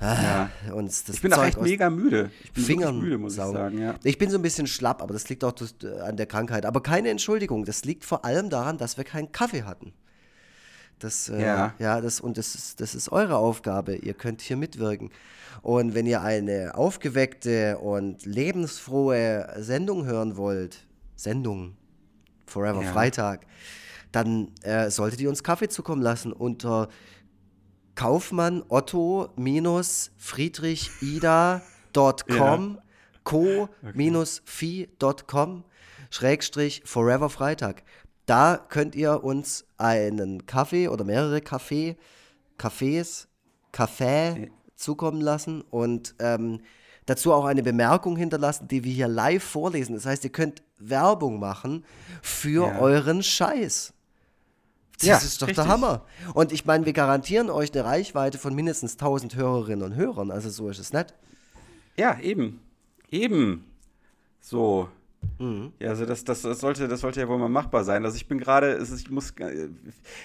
äh, uns das Ich bin auch Zeug echt aus mega müde. Ich bin Fingern müde, muss saugen. ich sagen, ja. Ich bin so ein bisschen schlapp, aber das liegt auch äh, an der Krankheit. Aber keine Entschuldigung, das liegt vor allem daran, dass wir keinen Kaffee hatten. Das, äh, Ja. ja, das, und das ist, das ist eure Aufgabe. Ihr könnt hier mitwirken. Und wenn ihr eine aufgeweckte und lebensfrohe Sendung hören wollt, Sendung, Forever Ja. Freitag, dann äh, solltet ihr uns Kaffee zukommen lassen unter Kaufmann Otto minus Friedrich Ida.com co-fi.com Schrägstrich Forever Freitag. Da könnt ihr uns einen Kaffee oder mehrere Kaffee, Kaffees, Kaffee zukommen lassen und ähm, dazu auch eine Bemerkung hinterlassen, die wir hier live vorlesen. Das heißt, ihr könnt Werbung machen für Ja. euren Scheiß. Das Ja, ist doch richtig. der Hammer. Und ich meine, wir garantieren euch eine Reichweite von mindestens 1000 Hörerinnen und Hörern. Also so ist es nicht. Ja, eben. Eben. So. Mhm. Ja, also das, das, das, sollte, das sollte ja wohl mal machbar sein. Also ich bin gerade, ich muss,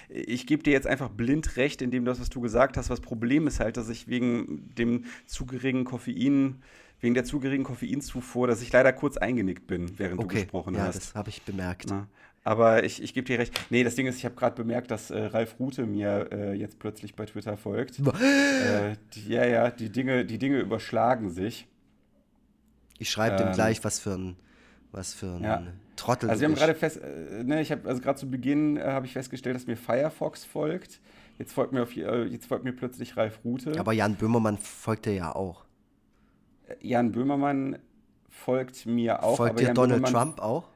ich gebe dir jetzt einfach blind recht in dem, das, was du gesagt hast. Das Problem ist halt, dass ich wegen dem zu geringen Koffein, wegen der zu geringen Koffeinzufuhr, dass ich leider kurz eingenickt bin, während du Okay, gesprochen ja, hast. das habe ich bemerkt. Na, aber ich, ich gebe dir recht. Nee, das Ding ist, ich habe gerade bemerkt, dass äh, Ralf Rute mir äh, jetzt plötzlich bei Twitter folgt. äh, die, ja, ja, die Dinge, die Dinge überschlagen sich. Ich schreibe dem Ähm, gleich, was für ein, was für ein Ja. Trottel Also wir haben gerade fest, äh, ne, ich habe also gerade zu Beginn äh, habe ich festgestellt, dass mir Firefox folgt. Jetzt folgt mir auf, äh, jetzt folgt mir plötzlich Ralf Rute. Aber Jan Böhmermann folgt dir ja auch. Jan Böhmermann folgt mir auch. folgt dir Jan Donald Böhmermann, Trump auch?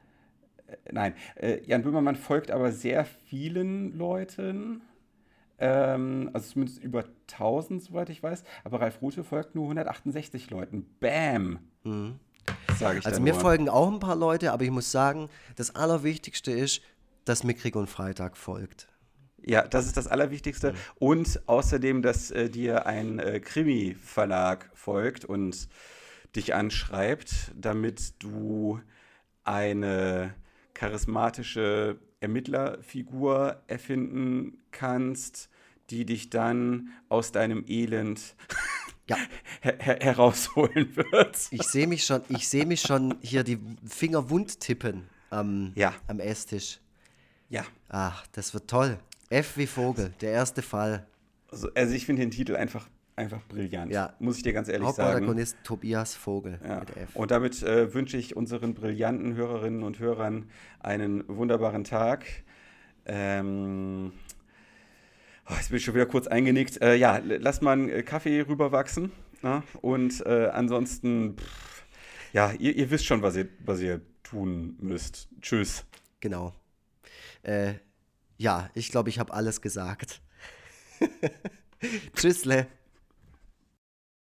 Nein, äh, Jan Böhmermann folgt aber sehr vielen Leuten. Ähm, also zumindest über 1000, soweit ich weiß. Aber Ralf Rute folgt nur 168 Leuten. Bam! Sage ich Also mir nur. folgen auch ein paar Leute, aber ich muss sagen, das Allerwichtigste ist, dass Mickrig und Freitag folgt. Ja, das ist das Allerwichtigste. Und außerdem, dass äh, dir ein äh, Krimi-Verlag folgt und dich anschreibt, damit du eine charismatische Ermittlerfigur erfinden kannst, die dich dann aus deinem Elend Ja. her her herausholen wird. Ich sehe mich schon, ich sehe mich schon hier die Finger wund tippen am, Ja. am Esstisch. Ja. Ach, das wird toll. F wie Vogel, der erste Fall. Also, also ich finde den Titel einfach, einfach brillant. Ja. Muss ich dir ganz ehrlich sagen. Hauptprotagonist Tobias Vogel Ja. mit F. Und damit äh, wünsche ich unseren brillanten Hörerinnen und Hörern einen wunderbaren Tag. Ähm, oh, jetzt bin ich schon wieder kurz eingenickt. Äh, ja, lass mal einen äh, Kaffee rüberwachsen. Na? Und äh, ansonsten, pff, ja, ihr, ihr wisst schon, was ihr, was ihr tun müsst. Tschüss. Genau. Äh, ja, ich glaube, ich habe alles gesagt. Tschüssle.